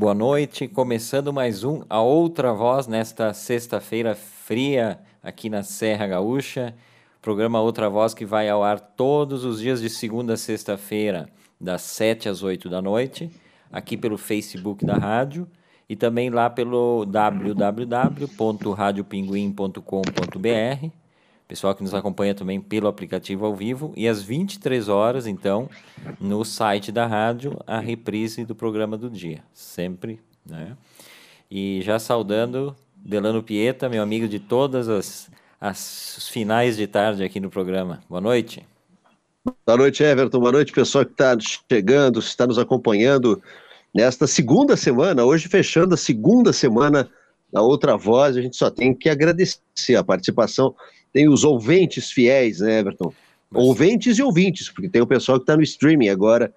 Boa noite, começando mais um A Outra Voz nesta sexta-feira fria aqui na Serra Gaúcha. Programa Outra Voz que vai ao ar todos os dias de segunda a sexta-feira, das 7 às 8 da noite, aqui pelo Facebook da rádio e também lá pelo www.radiopinguim.com.br. Pessoal que nos acompanha também pelo aplicativo ao vivo e às 23 horas, então, no site da rádio, a reprise do programa do dia, sempre, né? E já saudando Delano Pieta, meu amigo de todas as, as finais de tarde aqui no programa. Boa noite. Boa noite, Everton. Boa noite, pessoal que está chegando, está nos acompanhando nesta segunda semana, hoje fechando a segunda semana da Outra Voz, a gente só tem que agradecer a participação. Tem os ouvintes fiéis, né, Everton? Mas... Ouvintes e ouvintes, porque tem o pessoal que está no streaming agora,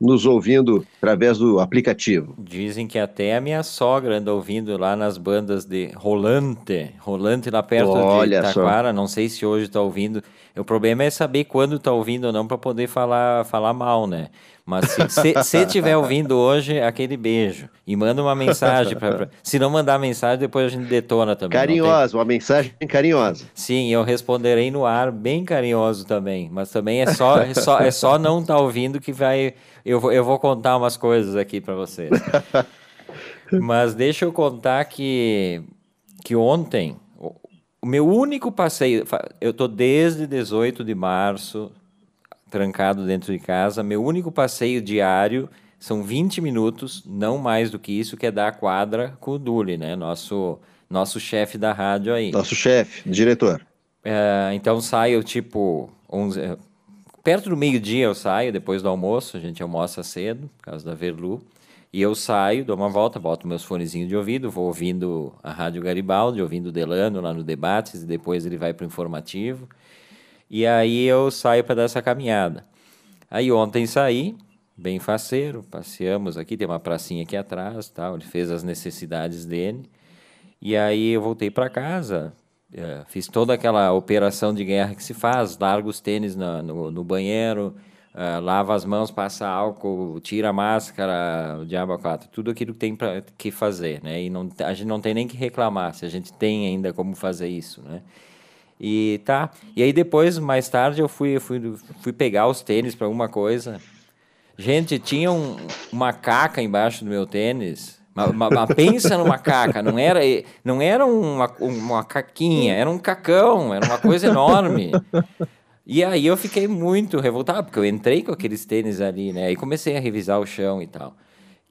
nos ouvindo através do aplicativo. Dizem que até a minha sogra anda ouvindo lá nas bandas de Rolante, Rolante lá perto Olha de Itaquara, só. não sei se hoje está ouvindo. O problema é saber quando está ouvindo ou não para poder falar, falar mal, né? Mas se, se, tiver ouvindo hoje, aquele beijo. E manda uma mensagem. Pra, pra, se não mandar mensagem, depois a gente detona também. Carinhosa, tem... uma mensagem carinhosa. Sim, eu responderei no ar, bem carinhoso também. Mas também é só, é só, é só não estar tá ouvindo que vai. Eu vou, eu vou contar umas coisas aqui para vocês. Mas deixa eu contar que, que ontem, o meu único passeio. Eu tô desde 18 de março trancado dentro de casa. Meu único passeio diário são 20 minutos, não mais do que isso, que é dar a quadra com o Duli, né? Nosso, nosso chefe da rádio aí. Nosso chefe, diretor. É, então saio tipo 11, perto do meio-dia eu saio, depois do almoço, a gente almoça cedo, por causa da Verlu. E eu saio, dou uma volta, boto meus fonezinhos de ouvido, vou ouvindo a Rádio Garibaldi, ouvindo o Delano lá no Debates, e depois ele vai para o informativo. E aí eu saio para dar essa caminhada. Aí ontem saí, bem faceiro, passeamos aqui, tem uma pracinha aqui atrás, tal, ele fez as necessidades dele. E aí eu voltei para casa, é, fiz toda aquela operação de guerra que se faz, larga os tênis na, no, no, banheiro, uh, lava as mãos, passa álcool, tira a máscara, o diabo quatro, tudo aquilo que tem para que fazer, né? E não, a gente não tem nem que reclamar se a gente tem ainda como fazer isso, né? E tá. E aí depois, mais tarde, eu fui, fui, fui pegar os tênis para alguma coisa. Gente, tinha um, uma caca embaixo do meu tênis. Uma, pensa numa caca, não era, não era uma, uma caquinha, era um cacão, era uma coisa enorme. E aí eu fiquei muito revoltado, porque eu entrei com aqueles tênis ali, né? E comecei a revisar o chão e tal.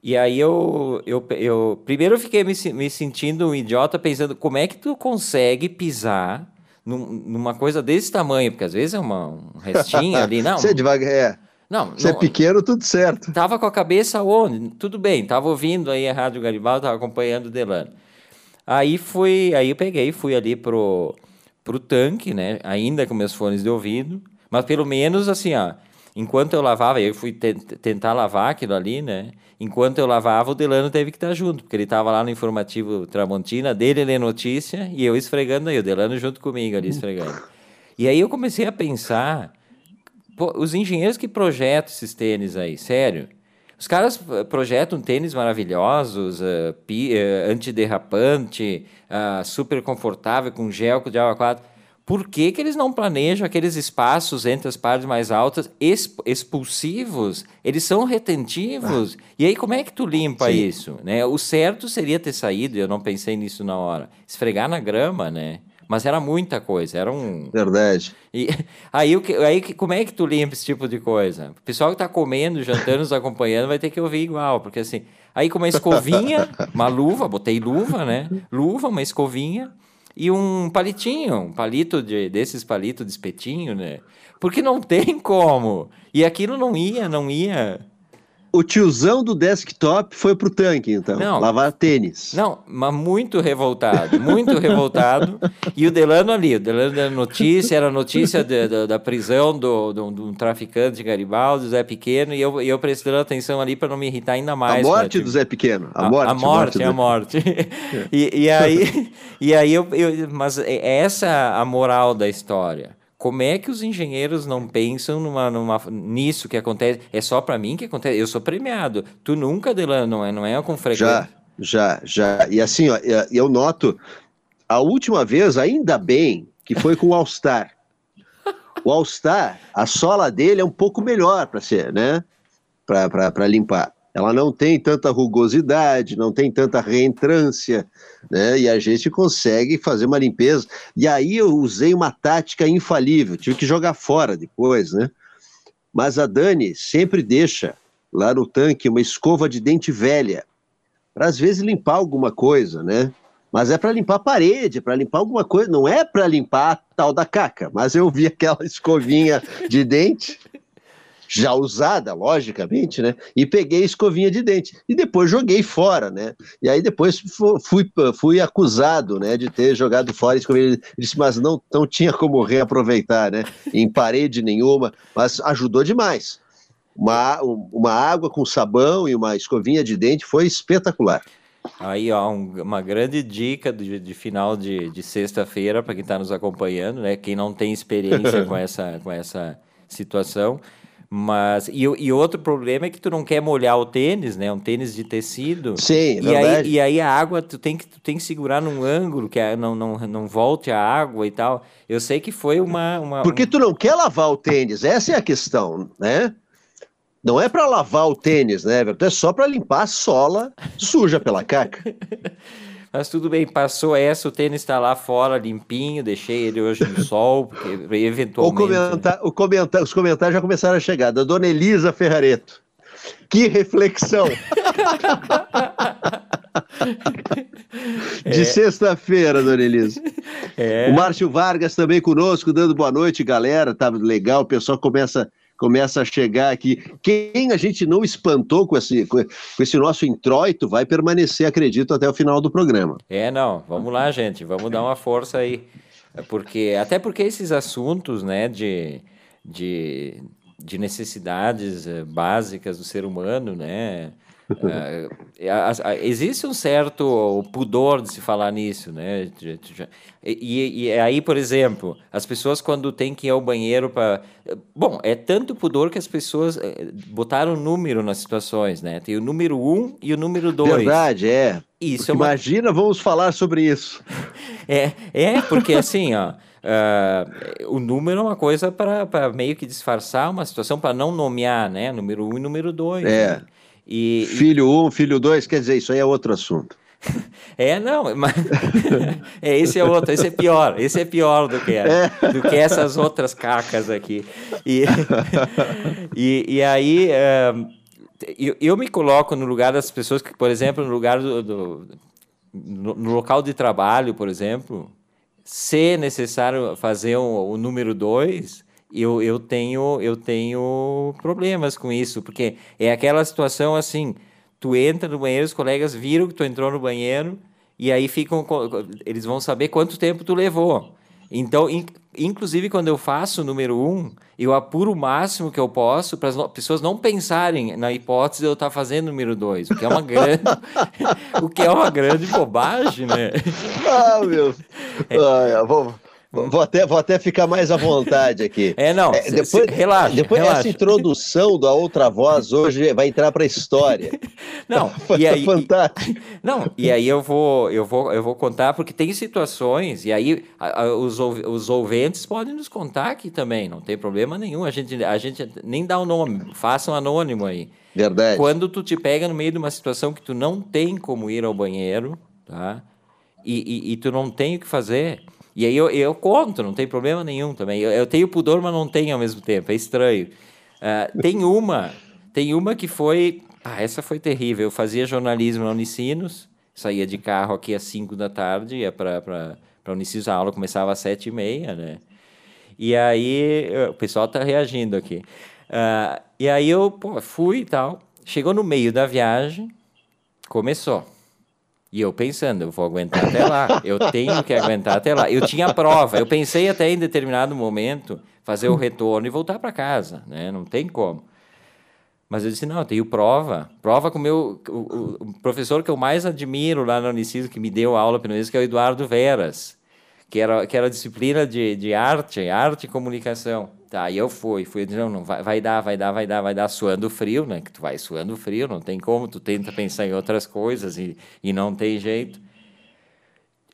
E aí eu, eu, eu primeiro eu fiquei me, me sentindo um idiota, pensando como é que tu consegue pisar numa coisa desse tamanho, porque às vezes é uma, um restinho ali, não. Você é devagar, é. Não, Você é pequeno, tudo certo. Tava com a cabeça onde? Tudo bem, tava ouvindo aí a Rádio Garibaldi, tava acompanhando o Delano. Aí fui, aí eu peguei, fui ali pro, pro tanque, né? Ainda com meus fones de ouvido, mas pelo menos assim, ó, enquanto eu lavava, eu fui tentar lavar aquilo ali, né? Enquanto eu lavava, o Delano teve que estar junto, porque ele estava lá no informativo Tramontina, dele ler notícia e eu esfregando aí, o Delano junto comigo ali esfregando. E aí eu comecei a pensar, pô, os engenheiros que projetam esses tênis aí, sério, os caras eh, projetam tênis maravilhosos, uh, pi, uh, antiderrapante, uh, super confortável, com gel de água 4 por que, que eles não planejam aqueles espaços entre as partes mais altas expulsivos? Eles são retentivos. Ah. E aí, como é que tu limpa Sim. isso? Né? O certo seria ter saído, eu não pensei nisso na hora, esfregar na grama, né? Mas era muita coisa, era um... Verdade. E aí, aí como é que tu limpa esse tipo de coisa? O pessoal que está comendo, jantando, nos acompanhando, vai ter que ouvir igual, porque assim... Aí com uma escovinha, uma luva, botei luva, né? Luva, uma escovinha e um palitinho, um palito de, desses palitos de espetinho, né? Porque não tem como. E aquilo não ia, não ia o tiozão do desktop foi pro tanque, então. Não, lavar tênis. Não, mas muito revoltado, muito revoltado. E o Delano ali, o Delano da notícia, era notícia de, de, da prisão do, do, do, um traficante de Garibaldi, Zé Pequeno, e eu, eu prestando atenção ali para não me irritar ainda mais. A morte do Zé Pequeno. A, a morte. A morte, a morte. A morte. e, e, aí, e aí eu, eu. Mas é essa a moral da história. Como é que os engenheiros não pensam numa, numa, nisso que acontece? É só para mim que acontece? Eu sou premiado. Tu nunca, Delano, não é, não é com frequência? Já, já, já. E assim, ó, eu noto, a última vez, ainda bem, que foi com o All-Star. O All-Star, a sola dele é um pouco melhor para ser, né? Para limpar. Ela não tem tanta rugosidade, não tem tanta reentrância, né? E a gente consegue fazer uma limpeza. E aí eu usei uma tática infalível, tive que jogar fora depois, né? Mas a Dani sempre deixa lá no tanque uma escova de dente velha, para às vezes limpar alguma coisa, né? Mas é para limpar a parede, para limpar alguma coisa, não é para limpar a tal da caca. Mas eu vi aquela escovinha de dente já usada, logicamente, né? E peguei a escovinha de dente. E depois joguei fora, né? E aí depois fui, fui acusado, né, de ter jogado fora a escovinha de dente. Disse, mas não, não tinha como reaproveitar, né? Em parede nenhuma, mas ajudou demais. Uma, uma água com sabão e uma escovinha de dente foi espetacular. Aí, ó, um, uma grande dica de, de final de, de sexta-feira para quem está nos acompanhando, né? Quem não tem experiência com essa, com essa situação, mas, e, e outro problema é que tu não quer molhar o tênis, né? Um tênis de tecido. Sim, e aí, e aí a água, tu tem que, tu tem que segurar num ângulo que não, não, não volte a água e tal. Eu sei que foi uma, uma. Porque tu não quer lavar o tênis, essa é a questão, né? Não é para lavar o tênis, né, Everton? É só para limpar a sola suja pela caca. Mas tudo bem, passou essa, o tênis está lá fora, limpinho, deixei ele hoje no sol, porque eventualmente... O comenta, os comentários já começaram a chegar, da dona Elisa Ferrareto. Que reflexão! De é. sexta-feira, dona Elisa. É. O Márcio Vargas também conosco, dando boa noite, galera. Tá legal, o pessoal começa começa a chegar aqui. Quem a gente não espantou com esse, com esse nosso introito vai permanecer, acredito, até o final do programa. É, não. Vamos lá, gente. Vamos dar uma força aí. Porque, até porque esses assuntos, né, de, de, de necessidades eh, básicas do ser humano, né, Uh, existe um certo pudor de se falar nisso, né? E, e, aí, por exemplo, as pessoas quando têm que ir ao banheiro para. Bom, é tanto pudor que as pessoas botaram número nas situações, né? Tem o número um e o número dois. Verdade, é. Isso é uma... Imagina, vamos falar sobre isso. é, é, porque assim, ó. Uh, o número é uma coisa para meio que disfarçar uma situação, para não nomear, né? Número um e número dois. É. Né? E, filho um, filho dois, quer dizer, isso aí é outro assunto. É, não, mas é, esse é outro, esse é pior, esse é pior do que, é. do que essas outras cacas aqui. E, e, e aí uh, eu, eu, me coloco no lugar das pessoas que, por exemplo, no lugar do, do no, no, local de trabalho, por exemplo, se necessário fazer o, o número dois, eu, eu, tenho, eu tenho problemas com isso, porque é aquela situação assim, tu entra no banheiro, os colegas viram que tu entrou no banheiro, e aí ficam, eles vão saber quanto tempo tu levou. Então, in, inclusive quando eu faço o número um, eu apuro o máximo que eu posso para as pessoas não pensarem na hipótese de eu estar tá fazendo o número dois, o que é uma grande, o que é uma grande bobagem, né? Ah, meu. É. Ah, vamos, Vou até, vou até ficar mais à vontade aqui. É, não. É, depois, se, relaxa. Depois relaxa. dessa introdução da outra voz hoje vai entrar para a história. Não, e aí, fantástico. E, não, e aí eu vou, eu vou, eu vou contar porque tem situações e aí a, a, os, os ouvintes podem nos contar aqui também, não tem problema nenhum. A gente, a gente nem dá o nome, faça um anônimo aí. Verdade. Quando tu te pega no meio de uma situação que tu não tem como ir ao banheiro, tá? E, e, e tu não tem o que fazer e aí eu, eu conto, não tem problema nenhum também. Eu, eu tenho pudor, mas não tenho ao mesmo tempo, é estranho. Uh, tem uma, tem uma que foi. Ah, essa foi terrível. Eu fazia jornalismo na Unicinos, saía de carro aqui às 5 da tarde, ia para Unicinos, a aula começava às 7 e meia, né? E aí, o pessoal está reagindo aqui. Uh, e aí eu pô, fui e tal. Chegou no meio da viagem, começou. E eu pensando, eu vou aguentar até lá, eu tenho que aguentar até lá. Eu tinha prova, eu pensei até em determinado momento fazer o retorno e voltar para casa, né? Não tem como. Mas eu disse, não, eu tenho prova. Prova com meu o, o professor que eu mais admiro lá na Uniciso, que me deu aula menos, que é o Eduardo Veras, que era, que era disciplina de, de arte, arte e comunicação. Tá, e eu fui, fui, não, não, vai, vai dar, vai dar, vai dar, vai dar, suando frio, né? Que tu vai suando frio, não tem como, tu tenta pensar em outras coisas e, e não tem jeito.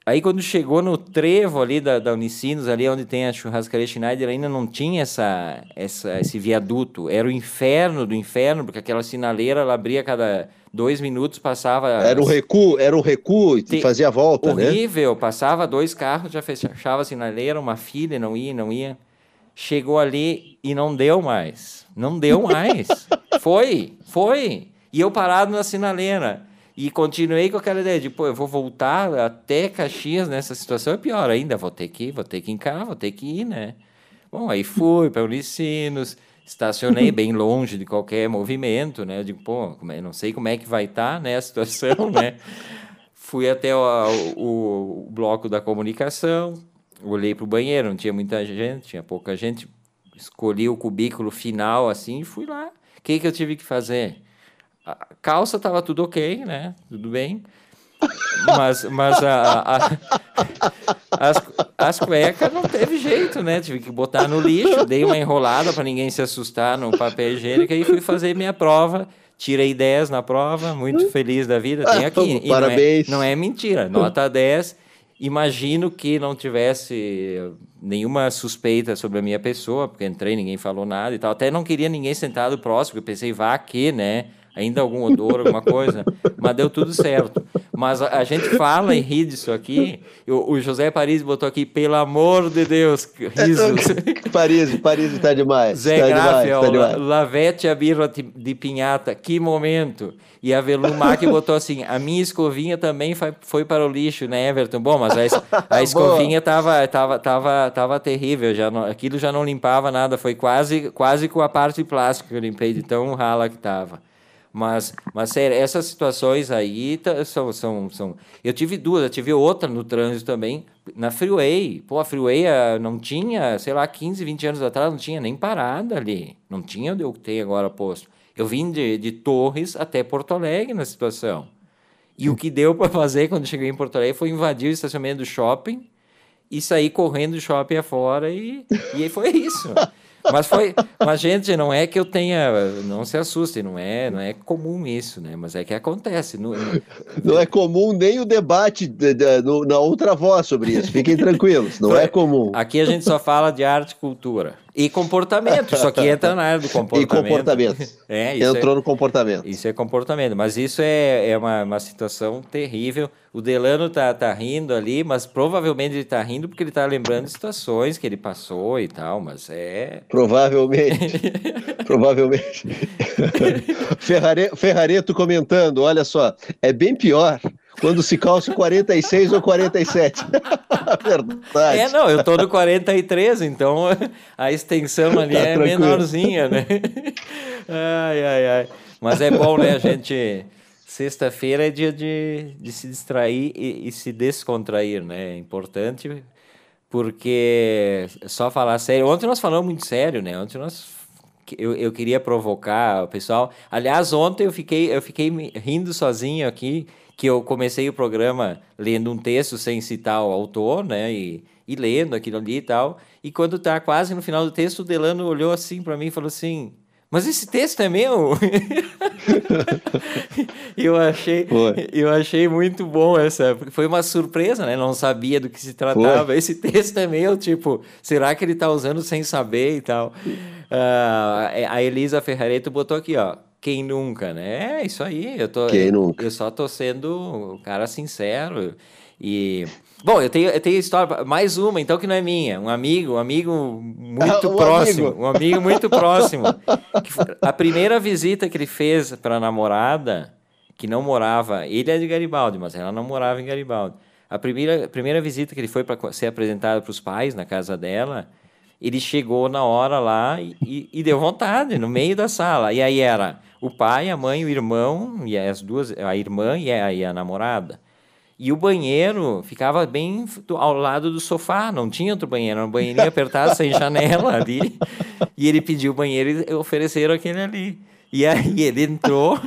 Aí quando chegou no trevo ali da, da Unicinos, ali onde tem a churrascaria Schneider, ainda não tinha essa, essa, esse viaduto. Era o inferno do inferno, porque aquela sinaleira ela abria cada dois minutos, passava... Era um recuo, era um recuo e fazia a volta, Horrível, né? Horrível, passava dois carros, já fechava a sinaleira, uma filha, não ia, não ia. Chegou ali e não deu mais. Não deu mais. foi, foi. E eu parado na sinaleira. E continuei com aquela ideia de, pô, eu vou voltar até Caxias nessa situação, é pior ainda, vou ter que ir, vou ter que casa, vou ter que ir, né? Bom, aí fui para Unicinos, estacionei bem longe de qualquer movimento, né? Eu digo, pô, é, não sei como é que vai estar, tá, né, a situação, né? Fui até o, o, o bloco da comunicação, olhei para o banheiro, não tinha muita gente, tinha pouca gente, escolhi o cubículo final assim e fui lá. O que, que eu tive que fazer? A calça estava tudo ok, né? Tudo bem. Mas, mas a, a, as, as cuecas não teve jeito, né? Tive que botar no lixo, dei uma enrolada para ninguém se assustar no papel higiênico e fui fazer minha prova. Tirei 10 na prova, muito feliz da vida. Tem aqui. E Parabéns. Não é, não é mentira. Nota 10. Imagino que não tivesse nenhuma suspeita sobre a minha pessoa, porque entrei, ninguém falou nada e tal. Até não queria ninguém sentado próximo, pensei, vá aqui, né? ainda algum odor, alguma coisa, mas deu tudo certo. Mas a, a gente fala e ri disso aqui. O, o, José Paris botou aqui, pelo amor de Deus, risos. Paris, Paris está demais. Zé tá Grafiel, tá Lavete a birra de pinhata, que momento. E a Velumac botou assim, a minha escovinha também foi, foi para o lixo, né, Everton? Bom, mas a, a escovinha tava, tava, tava, tava terrível, já não, aquilo já não limpava nada, foi quase, quase com a parte de plástico que eu limpei, de tão rala que tava. Mas, mas sério, essas situações aí são, são, são. Eu tive duas, eu tive outra no trânsito também, na Freeway. Pô, a Freeway ah, não tinha, sei lá, 15, 20 anos atrás, não tinha nem parada ali. Não tinha onde eu tenho agora posto. Eu vim de, de Torres até Porto Alegre na situação. E o que deu para fazer quando cheguei em Porto Alegre foi invadir o estacionamento do shopping e sair correndo do shopping afora e, e foi isso. Mas foi, mas gente, não é que eu tenha, não se assustem, não é, não é comum isso, né? Mas é que acontece. Não, não é comum nem o debate de, de, no, na outra voz sobre isso. Fiquem tranquilos, não é comum. Aqui a gente só fala de arte e cultura. E comportamento, só que entra na área do comportamento. E comportamento. É, Entrou é, no comportamento. Isso é comportamento, mas isso é, é uma, uma situação terrível. O Delano tá, tá rindo ali, mas provavelmente ele tá rindo porque ele tá lembrando de situações que ele passou e tal, mas é... Provavelmente. provavelmente. Ferrareto comentando, olha só, é bem pior quando se calça 46 ou 47. Verdade. É, não, eu tô no 43, então a extensão ali tá é tranquilo. menorzinha, né? Ai, ai, ai. Mas é bom, né, a gente... Sexta-feira é dia de, de se distrair e, e se descontrair, né? É importante porque só falar sério. Ontem nós falamos muito sério, né? Ontem nós eu, eu queria provocar o pessoal. Aliás, ontem eu fiquei eu fiquei rindo sozinho aqui que eu comecei o programa lendo um texto sem citar o autor, né? E, e lendo aquilo ali e tal. E quando tá quase no final do texto, o Delano olhou assim para mim e falou assim: Mas esse texto é meu? eu achei, eu achei muito bom essa, porque foi uma surpresa, né? Não sabia do que se tratava. Foi. Esse texto é meu, tipo, será que ele tá usando sem saber e tal? Uh, a Elisa Ferrareto botou aqui, ó. Quem nunca, né? É isso aí. Eu, tô, Quem nunca? eu só tô sendo um cara sincero. E. Bom, eu tenho, eu tenho história, mais uma, então, que não é minha. Um amigo, um amigo muito um próximo. Amigo. Um amigo muito próximo. a primeira visita que ele fez para a namorada, que não morava. Ele é de Garibaldi, mas ela não morava em Garibaldi. A primeira, a primeira visita que ele foi para ser apresentado para os pais na casa dela, ele chegou na hora lá e, e, e, deu vontade, no meio da sala. E aí era o pai, a mãe, o irmão, e as duas, a irmã e a, e a namorada. E o banheiro ficava bem ao lado do sofá, não tinha outro banheiro, era um banheirinho apertado, sem janela ali. E ele pediu o banheiro e ofereceram aquele ali. E aí ele entrou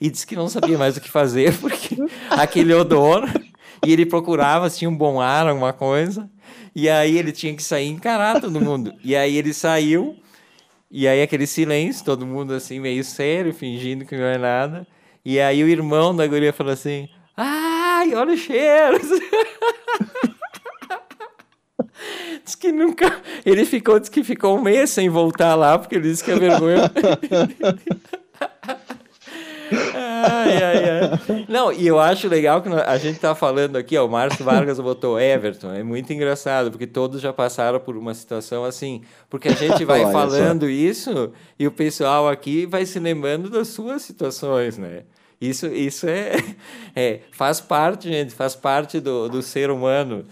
e disse que não sabia mais o que fazer, porque aquele odor. E ele procurava tinha um bom ar, alguma coisa. E aí ele tinha que sair encarar todo mundo. E aí ele saiu, e aí aquele silêncio, todo mundo assim, meio sério, fingindo que não é nada. E aí o irmão da guria falou assim: Ai, olha o cheiro! diz que nunca. Ele ficou, diz que ficou um mês sem voltar lá, porque ele disse que a vergonha. ai, ai, ai. Não, e eu acho legal que a gente tá falando aqui, ó, o Márcio Vargas botou Everton. É muito engraçado, porque todos já passaram por uma situação assim. Porque a gente vai falando isso e o pessoal aqui vai se lembrando das suas situações, né? Isso, isso é, é faz parte, gente, faz parte do, do ser humano.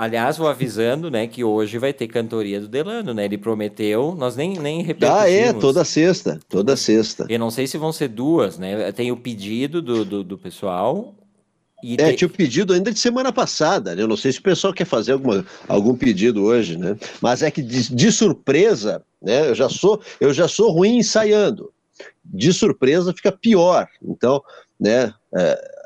Aliás, vou avisando, né, que hoje vai ter cantoria do Delano, né? Ele prometeu, nós nem, nem repetimos. Ah, é, toda sexta, toda sexta. Eu não sei se vão ser duas, né? Tem o pedido do, do, do pessoal. É, tem... tinha o pedido ainda de semana passada, né? Eu não sei se o pessoal quer fazer alguma, algum pedido hoje, né? Mas é que de, de surpresa, né? Eu já sou, eu já sou ruim ensaiando. De surpresa fica pior. Então, né? É,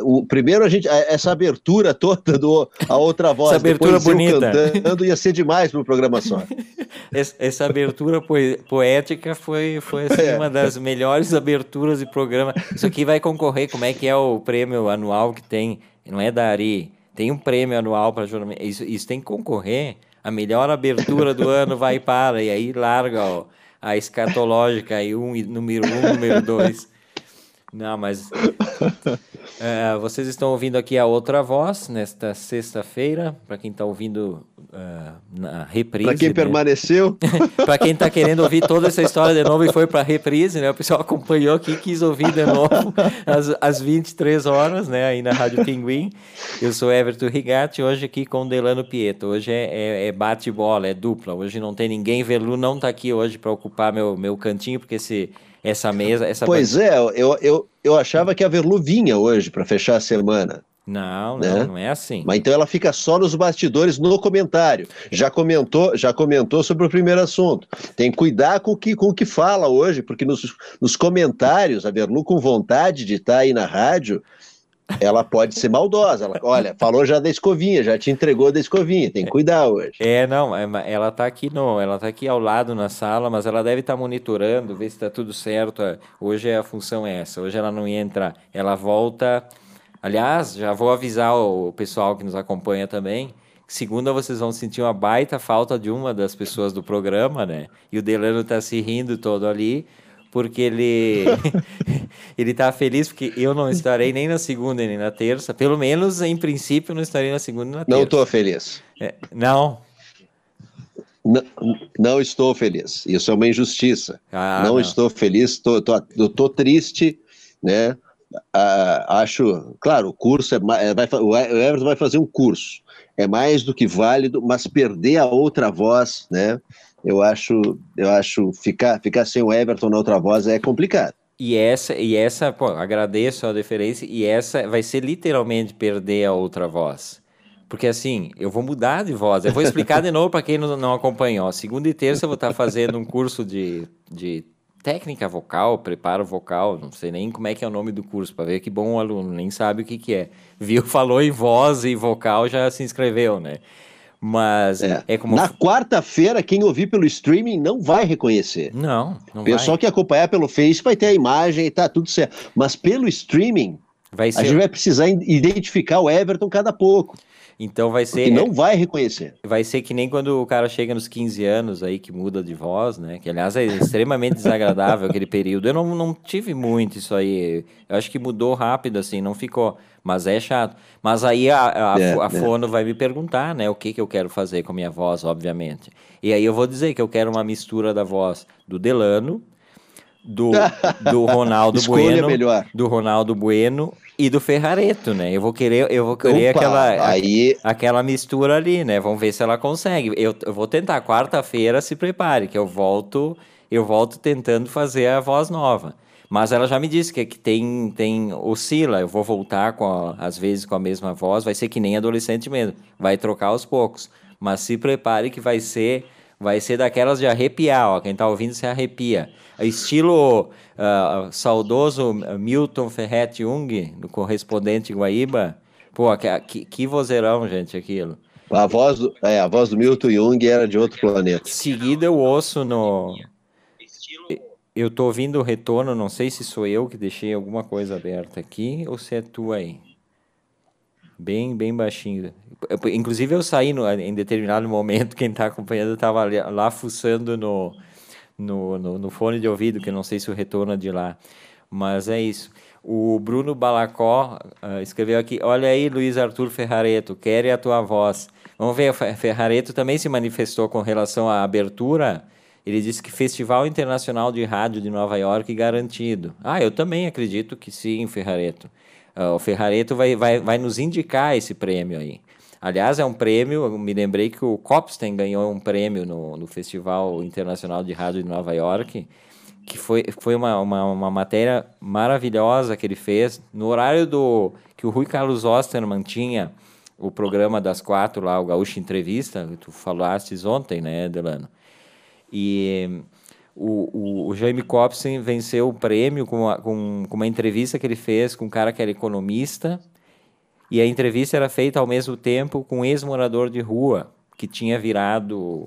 o primeiro a gente essa abertura toda do a outra voz essa abertura bonita. cantando ia ser demais para o programação essa, essa, abertura poética foi foi assim, é. uma das melhores aberturas de programa. Isso aqui vai concorrer como é que é o prêmio anual que tem? Não é da Ari tem um prêmio anual para jornalismo isso, isso tem que concorrer. A melhor abertura do ano vai para e aí larga ó, a escatológica aí um número um número dois não, mas é, vocês estão ouvindo aqui a outra voz nesta sexta-feira, para quem está ouvindo uh, na reprise. Para quem né? permaneceu. para quem está querendo ouvir toda essa história de novo e foi para a reprise, né? O pessoal acompanhou aqui quis ouvir de novo às, às 23 horas, né? Aí na Rádio Pinguim. Eu sou Everton Rigatti, hoje aqui com Delano Pieto. Hoje é, é, é bate-bola, é dupla. Hoje não tem ninguém. Verlu não está aqui hoje para ocupar meu, meu cantinho, porque se essa mesa. Essa pois é, eu, eu, eu achava que a Verlu vinha hoje para fechar a semana. Não, né? não, não é assim. Mas então ela fica só nos bastidores no comentário. Já comentou, já comentou sobre o primeiro assunto. Tem que cuidar com o que, com o que fala hoje, porque nos, nos comentários, a Verlu com vontade de estar tá aí na rádio, ela pode ser maldosa. Ela, olha, falou já da escovinha, já te entregou da escovinha, tem que cuidar hoje. É, não, é, ela tá aqui no, ela tá aqui ao lado na sala, mas ela deve estar tá monitorando, ver se está tudo certo. Hoje a função é essa. Hoje ela não ia entrar. Ela volta. Aliás, já vou avisar o pessoal que nos acompanha também. Segunda, vocês vão sentir uma baita falta de uma das pessoas do programa, né? E o Delano tá se rindo todo ali, porque ele ele tá feliz porque eu não estarei nem na segunda nem na terça. Pelo menos, em princípio, não estarei na segunda e na terça. Não estou feliz. É, não? não? Não estou feliz. Isso é uma injustiça. Ah, não, não, estou feliz, estou tô, tô, tô, triste, né? Ah, acho, claro, o curso é, é vai, o Everton vai fazer um curso, é mais do que válido, mas perder a outra voz, né? Eu acho, eu acho ficar, ficar sem o Everton na outra voz é complicado. E essa, e essa, pô, agradeço a deferência, e essa vai ser literalmente perder a outra voz. Porque assim, eu vou mudar de voz. Eu vou explicar de novo para quem não, não acompanhou. Segunda e terça eu vou estar fazendo um curso de, de técnica vocal, preparo vocal, não sei nem como é que é o nome do curso, para ver que bom aluno, nem sabe o que, que é. Viu, falou em voz e vocal, já se inscreveu, né? Mas é, é como. Na quarta-feira, quem ouvir pelo streaming não vai reconhecer. Não, não Pessoal vai. que acompanhar pelo Face vai ter a imagem e tá tudo certo. Mas pelo streaming, vai ser... a gente vai precisar identificar o Everton cada pouco. Então vai ser. Que não vai reconhecer. Vai ser que nem quando o cara chega nos 15 anos aí, que muda de voz, né? Que aliás é extremamente desagradável aquele período. Eu não, não tive muito isso aí. Eu acho que mudou rápido, assim, não ficou. Mas é chato. Mas aí a, a, é, a é. Fono vai me perguntar, né? O que, que eu quero fazer com a minha voz, obviamente. E aí eu vou dizer que eu quero uma mistura da voz do Delano, do, do Ronaldo Bueno, melhor. do Ronaldo Bueno e do Ferrareto, né? Eu vou querer, eu vou querer Opa, aquela, aí... aquela mistura ali, né? Vamos ver se ela consegue. Eu, eu vou tentar quarta-feira, se prepare, que eu volto, eu volto tentando fazer a voz nova. Mas ela já me disse que, que tem, tem oscila, eu vou voltar com a, às vezes com a mesma voz, vai ser que nem adolescente mesmo, vai trocar aos poucos. Mas se prepare que vai ser vai ser daquelas de arrepiar, ó. Quem tá ouvindo se arrepia. Estilo uh, saudoso Milton Ferretti Jung, do correspondente Guaíba. Pô, que, que vozeirão, gente, aquilo. A voz do, é, a voz do Milton Jung era de outro planeta. Seguida eu ouço no. Eu tô ouvindo o retorno, não sei se sou eu que deixei alguma coisa aberta aqui ou se é tu aí. Bem, bem baixinho. Inclusive eu saí no, em determinado momento, quem está acompanhando estava lá fuçando no, no, no, no, fone de ouvido, que não sei se o retorno é de lá. Mas é isso. O Bruno Balacó uh, escreveu aqui: Olha aí, Luiz Arthur Ferrareto, quer a tua voz. Vamos ver, Ferrareto também se manifestou com relação à abertura. Ele disse que Festival Internacional de Rádio de Nova York garantido. Ah, eu também acredito que sim, Ferrareto. Uh, o Ferrareto vai, vai, vai nos indicar esse prêmio aí. Aliás, é um prêmio, eu me lembrei que o Copstein ganhou um prêmio no, no Festival Internacional de Rádio de Nova York, que foi, foi uma, uma, uma, matéria maravilhosa que ele fez, no horário do que o Rui Carlos Osterman tinha o programa das quatro lá, o Gaúcho Entrevista, que tu falaste ontem, né, Delano? E o, o, o Jaime Copstein venceu o prêmio com, com, com uma entrevista que ele fez com um cara que era economista, e a entrevista era feita ao mesmo tempo com um ex-morador de rua, que tinha virado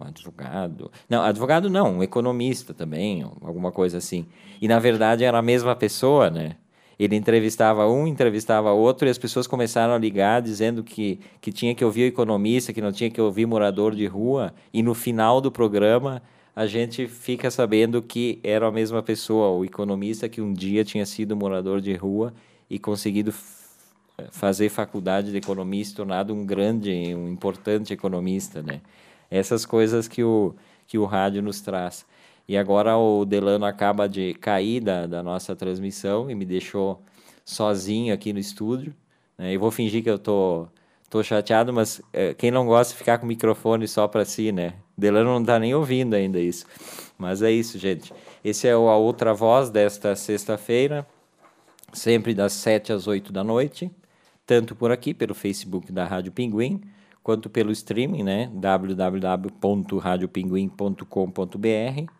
um advogado. Não, advogado não, um economista também, alguma coisa assim. E na verdade era a mesma pessoa, né? Ele entrevistava um, entrevistava outro, e as pessoas começaram a ligar dizendo que, que tinha que ouvir o economista, que não tinha que ouvir morador de rua. E no final do programa, a gente fica sabendo que era a mesma pessoa, o economista que um dia tinha sido morador de rua e conseguido fazer faculdade de economia se tornado um grande, um importante economista, né? Essas coisas que o, que o rádio nos traz. E agora o Delano acaba de cair da, da nossa transmissão e me deixou sozinho aqui no estúdio. Né? Eu vou fingir que eu tô, tô chateado, mas é, quem não gosta de ficar com o microfone só para si, né? Delano não está nem ouvindo ainda isso. Mas é isso, gente. Esse é a outra voz desta sexta-feira, sempre das 7 às 8 da noite tanto por aqui, pelo Facebook da Rádio Pinguim, quanto pelo streaming, né? www.radiopinguim.com.br,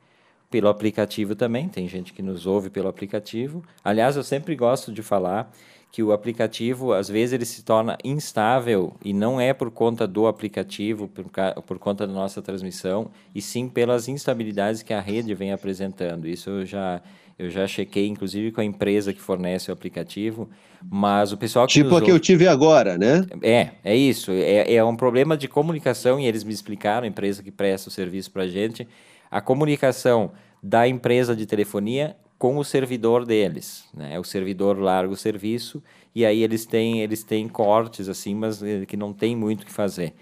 pelo aplicativo também, tem gente que nos ouve pelo aplicativo. Aliás, eu sempre gosto de falar que o aplicativo, às vezes, ele se torna instável e não é por conta do aplicativo, por, por conta da nossa transmissão, e sim pelas instabilidades que a rede vem apresentando. Isso eu já eu já chequei, inclusive, com a empresa que fornece o aplicativo, mas o pessoal que. Tipo a que eu tive agora, né? É, é isso. É, é um problema de comunicação e eles me explicaram, a empresa que presta o serviço para a gente, a comunicação da empresa de telefonia com o servidor deles. Né? O servidor larga o serviço e aí eles têm, eles têm cortes, assim, mas eh, que não tem muito o que fazer.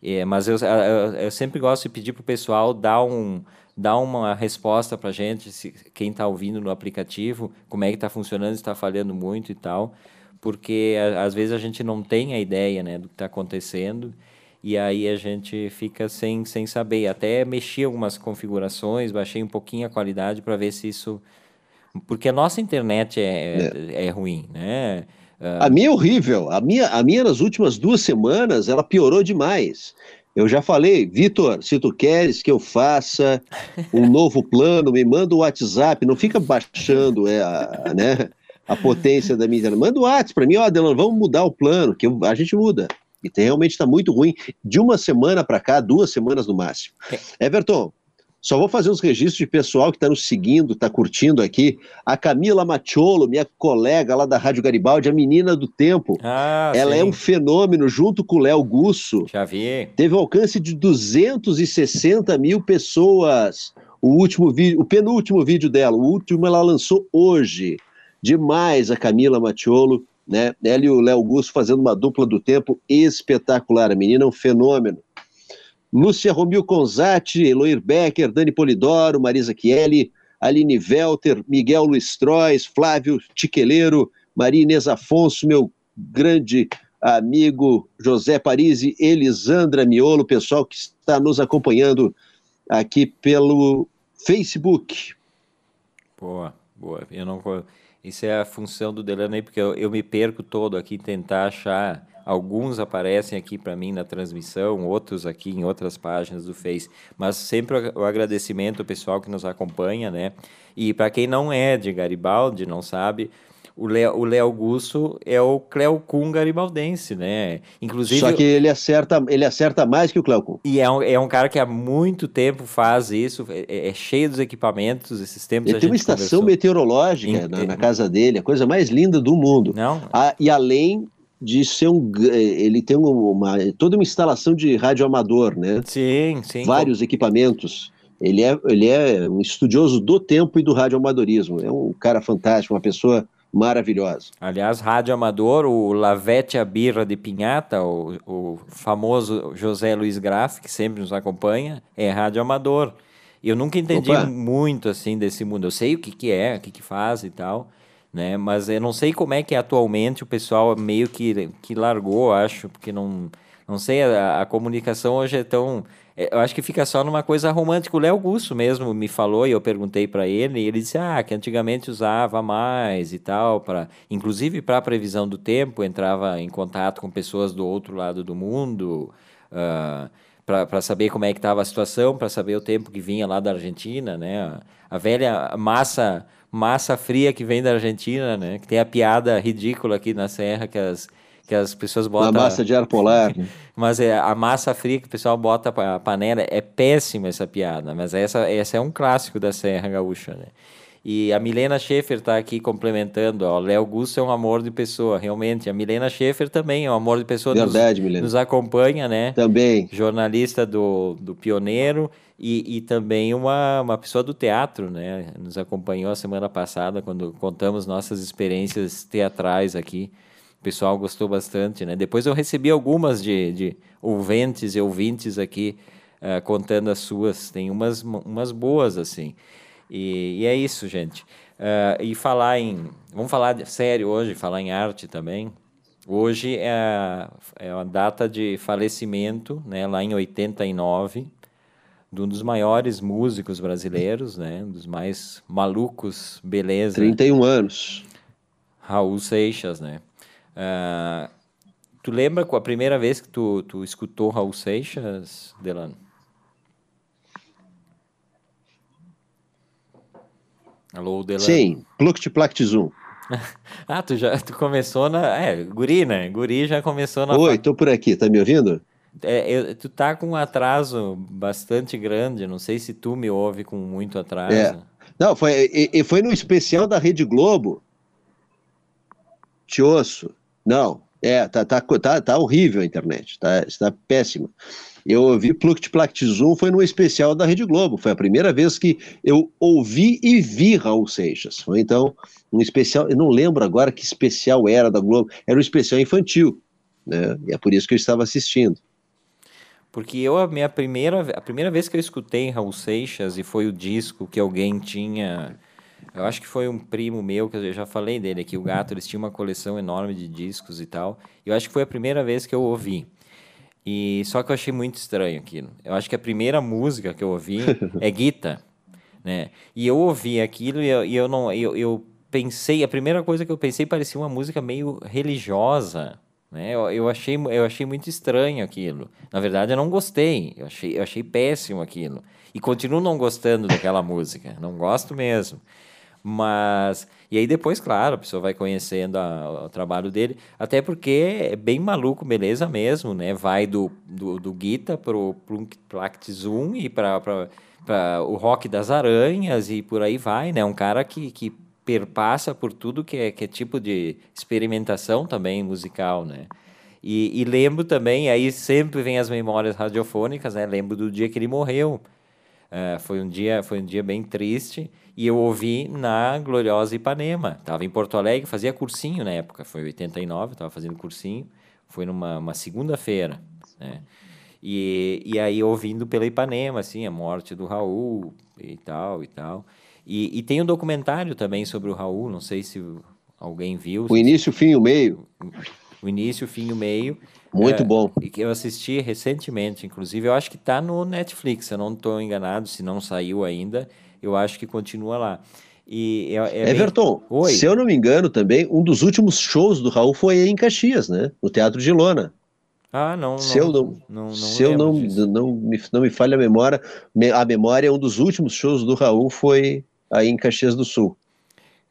É, mas eu, eu, eu sempre gosto de pedir para o pessoal dar um dá uma resposta para a gente, se, quem está ouvindo no aplicativo, como é que está funcionando, está falhando muito e tal, porque a, às vezes a gente não tem a ideia né, do que está acontecendo e aí a gente fica sem, sem saber. Até mexi algumas configurações, baixei um pouquinho a qualidade para ver se isso... Porque a nossa internet é, é. é ruim, né? A minha é horrível. A minha, a minha, nas últimas duas semanas, ela piorou demais. Eu já falei, Vitor, se tu queres que eu faça um novo plano, me manda o WhatsApp, não fica baixando é, a, né, a potência da minha. Manda o WhatsApp para mim, ó, Adelano, vamos mudar o plano, que a gente muda. E realmente está muito ruim. De uma semana para cá, duas semanas no máximo. É. Everton, só vou fazer uns registros de pessoal que está nos seguindo, está curtindo aqui. A Camila Macholo, minha colega lá da Rádio Garibaldi, a menina do tempo. Ah, Ela é sim. é um fenômeno, junto com o Léo Gusso. Já vi. Teve um alcance de 260 mil pessoas. O último vídeo, o penúltimo vídeo dela, o último ela lançou hoje. Demais a Camila Macholo, né? Ela e o Léo Gusso fazendo uma dupla do tempo espetacular. A menina é um fenômeno. Lúcia Romil Conzati, Eloir Becker, Dani Polidoro, Marisa Chielli, Aline Velter, Miguel Luiz Trois, Flávio Tiqueleiro, Maria Inês Afonso, meu grande amigo José Parisi, Elisandra Miolo, pessoal que está nos acompanhando aqui pelo Facebook. Boa, boa. Eu não Isso é a função do Delano aí, porque eu, eu me perco todo aqui tentar achar Alguns aparecem aqui para mim na transmissão, outros aqui em outras páginas do Face. Mas sempre o agradecimento ao pessoal que nos acompanha, né? E para quem não é de Garibaldi, não sabe, o Léo, o Léo Augusto é o Cleocum garibaldense, né? Inclusive, Só que ele acerta, ele acerta mais que o Cleocum. E é um, é um cara que há muito tempo faz isso, é, é cheio dos equipamentos, esses tempos Ele tem uma estação conversou. meteorológica na, na, casa dele, a coisa mais linda do mundo. Não? Ah, e além de ser um. Ele tem uma, toda uma instalação de rádio amador, né? Sim, sim. Vários equipamentos. Ele é, ele é um estudioso do tempo e do radioamadorismo. É um cara fantástico, uma pessoa maravilhosa. Aliás, rádio amador, o Lavete a Birra de Pinhata, o, o famoso José Luiz Graff, que sempre nos acompanha, é rádio amador. Eu nunca entendi Opa. muito assim desse mundo. Eu sei o que, que é, o que, que faz e tal né? Mas eu não sei como é que atualmente o pessoal meio que, que largou, acho, porque não, não sei, a, a comunicação hoje é tão. É, eu acho que fica só numa coisa romântica. O Léo Augusto mesmo me falou e eu perguntei para ele, e ele disse ah, que antigamente usava mais e tal, para inclusive para a previsão do tempo, entrava em contato com pessoas do outro lado do mundo. Uh, para saber como é que estava a situação, para saber o tempo que vinha lá da Argentina, né? A velha massa massa fria que vem da Argentina, né? Que tem a piada ridícula aqui na Serra que as, que as pessoas botam. Uma massa de ar polar. Né? mas é, a massa fria que o pessoal bota a panela é péssima essa piada, mas essa, essa é um clássico da Serra Gaúcha, né? E a Milena Schaefer está aqui complementando. O Léo Augusto é um amor de pessoa, realmente. A Milena Schaefer também é um amor de pessoa. Verdade, nos, Milena. Nos acompanha, né? Também. Jornalista do, do Pioneiro e, e também uma, uma pessoa do teatro, né? Nos acompanhou a semana passada quando contamos nossas experiências teatrais aqui. O pessoal gostou bastante, né? Depois eu recebi algumas de, de ouvintes e ouvintes aqui uh, contando as suas. Tem umas, umas boas, assim. E, e é isso, gente. Uh, e falar em. Vamos falar de, sério hoje, falar em arte também. Hoje é a, é a data de falecimento, né, lá em 89, de um dos maiores músicos brasileiros, né, um dos mais malucos, beleza. 31 anos. Raul Seixas, né? Uh, tu lembra a primeira vez que tu, tu escutou Raul Seixas, Delano? Alô, Delano. Sim, Pluct Plact Zoom. ah, tu já tu começou na. É, Guri, né? Guri já começou na. Oi, tô por aqui, tá me ouvindo? É, eu, tu tá com um atraso bastante grande, não sei se tu me ouve com muito atraso. É. Não, foi, e, foi no especial da Rede Globo. Tiosso. Não, é, tá, tá, tá, tá horrível a internet, tá, está péssima. Eu ouvi Pluct Plact Zoom, foi no especial da Rede Globo. Foi a primeira vez que eu ouvi e vi Raul Seixas. Foi então um especial, eu não lembro agora que especial era da Globo, era um especial infantil, né? E é por isso que eu estava assistindo. Porque eu, a minha primeira, a primeira vez que eu escutei Raul Seixas e foi o disco que alguém tinha. Eu acho que foi um primo meu, que eu já falei dele aqui, o Gato, eles tinham uma coleção enorme de discos e tal. Eu acho que foi a primeira vez que eu ouvi. E só que eu achei muito estranho aquilo. Eu acho que a primeira música que eu ouvi é Guita, né? E eu ouvi aquilo e eu, e eu não eu, eu pensei, a primeira coisa que eu pensei parecia uma música meio religiosa, né? Eu, eu achei eu achei muito estranho aquilo. Na verdade, eu não gostei. Eu achei eu achei péssimo aquilo. E continuo não gostando daquela música. Não gosto mesmo. Mas. E aí depois, claro, a pessoa vai conhecendo a, o trabalho dele, até porque é bem maluco, beleza mesmo, né? Vai do, do, do Guita pro Plact Zoom e para o rock das aranhas e por aí vai, né? Um cara que, que perpassa por tudo que é, que é tipo de experimentação também musical, né? E, e lembro também, aí sempre vem as memórias radiofônicas, né? Lembro do dia que ele morreu. Uh, foi um dia foi um dia bem triste e eu ouvi na gloriosa Ipanema. Estava em Porto Alegre, fazia cursinho na época, foi 89, estava fazendo cursinho. Foi numa segunda-feira, né? E, e aí ouvindo pela Ipanema, assim, a morte do Raul e tal e tal. E, e tem um documentário também sobre o Raul, não sei se alguém viu. O início, o fim e o meio. O início, o fim e o meio. Muito é, bom. E que eu assisti recentemente, inclusive, eu acho que está no Netflix, eu não estou enganado, se não saiu ainda eu acho que continua lá. E é, é Everton, bem... se eu não me engano também, um dos últimos shows do Raul foi em Caxias, né? No Teatro de Lona. Ah, não. Se não, eu não, não, não se eu não, não, me, não me falha a memória, a memória, um dos últimos shows do Raul foi aí em Caxias do Sul.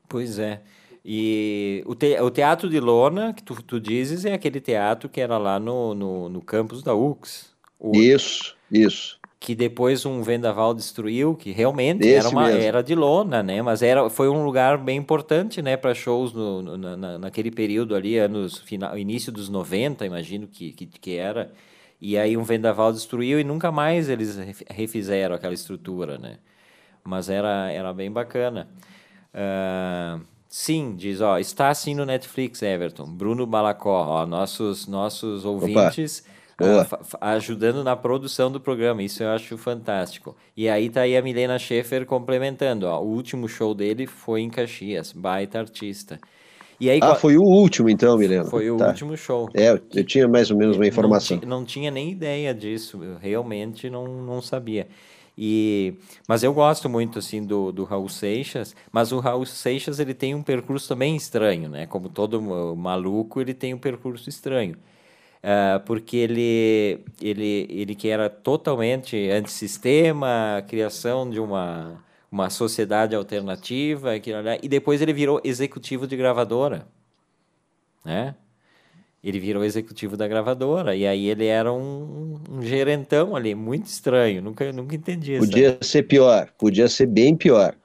Pois é. E o, te, o teatro de lona, que tu, tu dizes, é aquele teatro que era lá no, no, no campus da UX. Isso, isso. Que depois um vendaval destruiu, que realmente era, uma, era de lona, né? Mas era, foi um lugar bem importante, né, para shows no, no, na, naquele período ali, anos final, início dos 90, imagino que, que, que era. E aí um vendaval destruiu e nunca mais eles refizeram aquela estrutura, né? Mas era, era bem bacana. Uh, Sim, diz, ó, está assim no Netflix, Everton. Bruno Balacó, ó, nossos, nossos ouvintes ajudando na produção do programa. Isso eu acho fantástico. E aí tá aí a Milena Schaefer complementando, ó. O último show dele foi em Caxias, baita artista. E aí, ah, foi o último então, Milena. Foi o tá. último show. É, eu, eu tinha mais ou menos uma informação. Não, não tinha nem ideia disso, eu realmente não, não sabia. E, mas eu gosto muito assim do, do Raul Seixas, mas o Raul Seixas ele tem um percurso também estranho, né? Como todo maluco, ele tem um percurso estranho. Uh, porque ele, ele, ele que era totalmente antissistema, criação de uma, uma sociedade alternativa, e depois ele virou executivo de gravadora, né? ele virou executivo da gravadora. E aí ele era um, um gerentão ali, muito estranho. Nunca, nunca entendi isso. Podia ser pior, podia ser bem pior.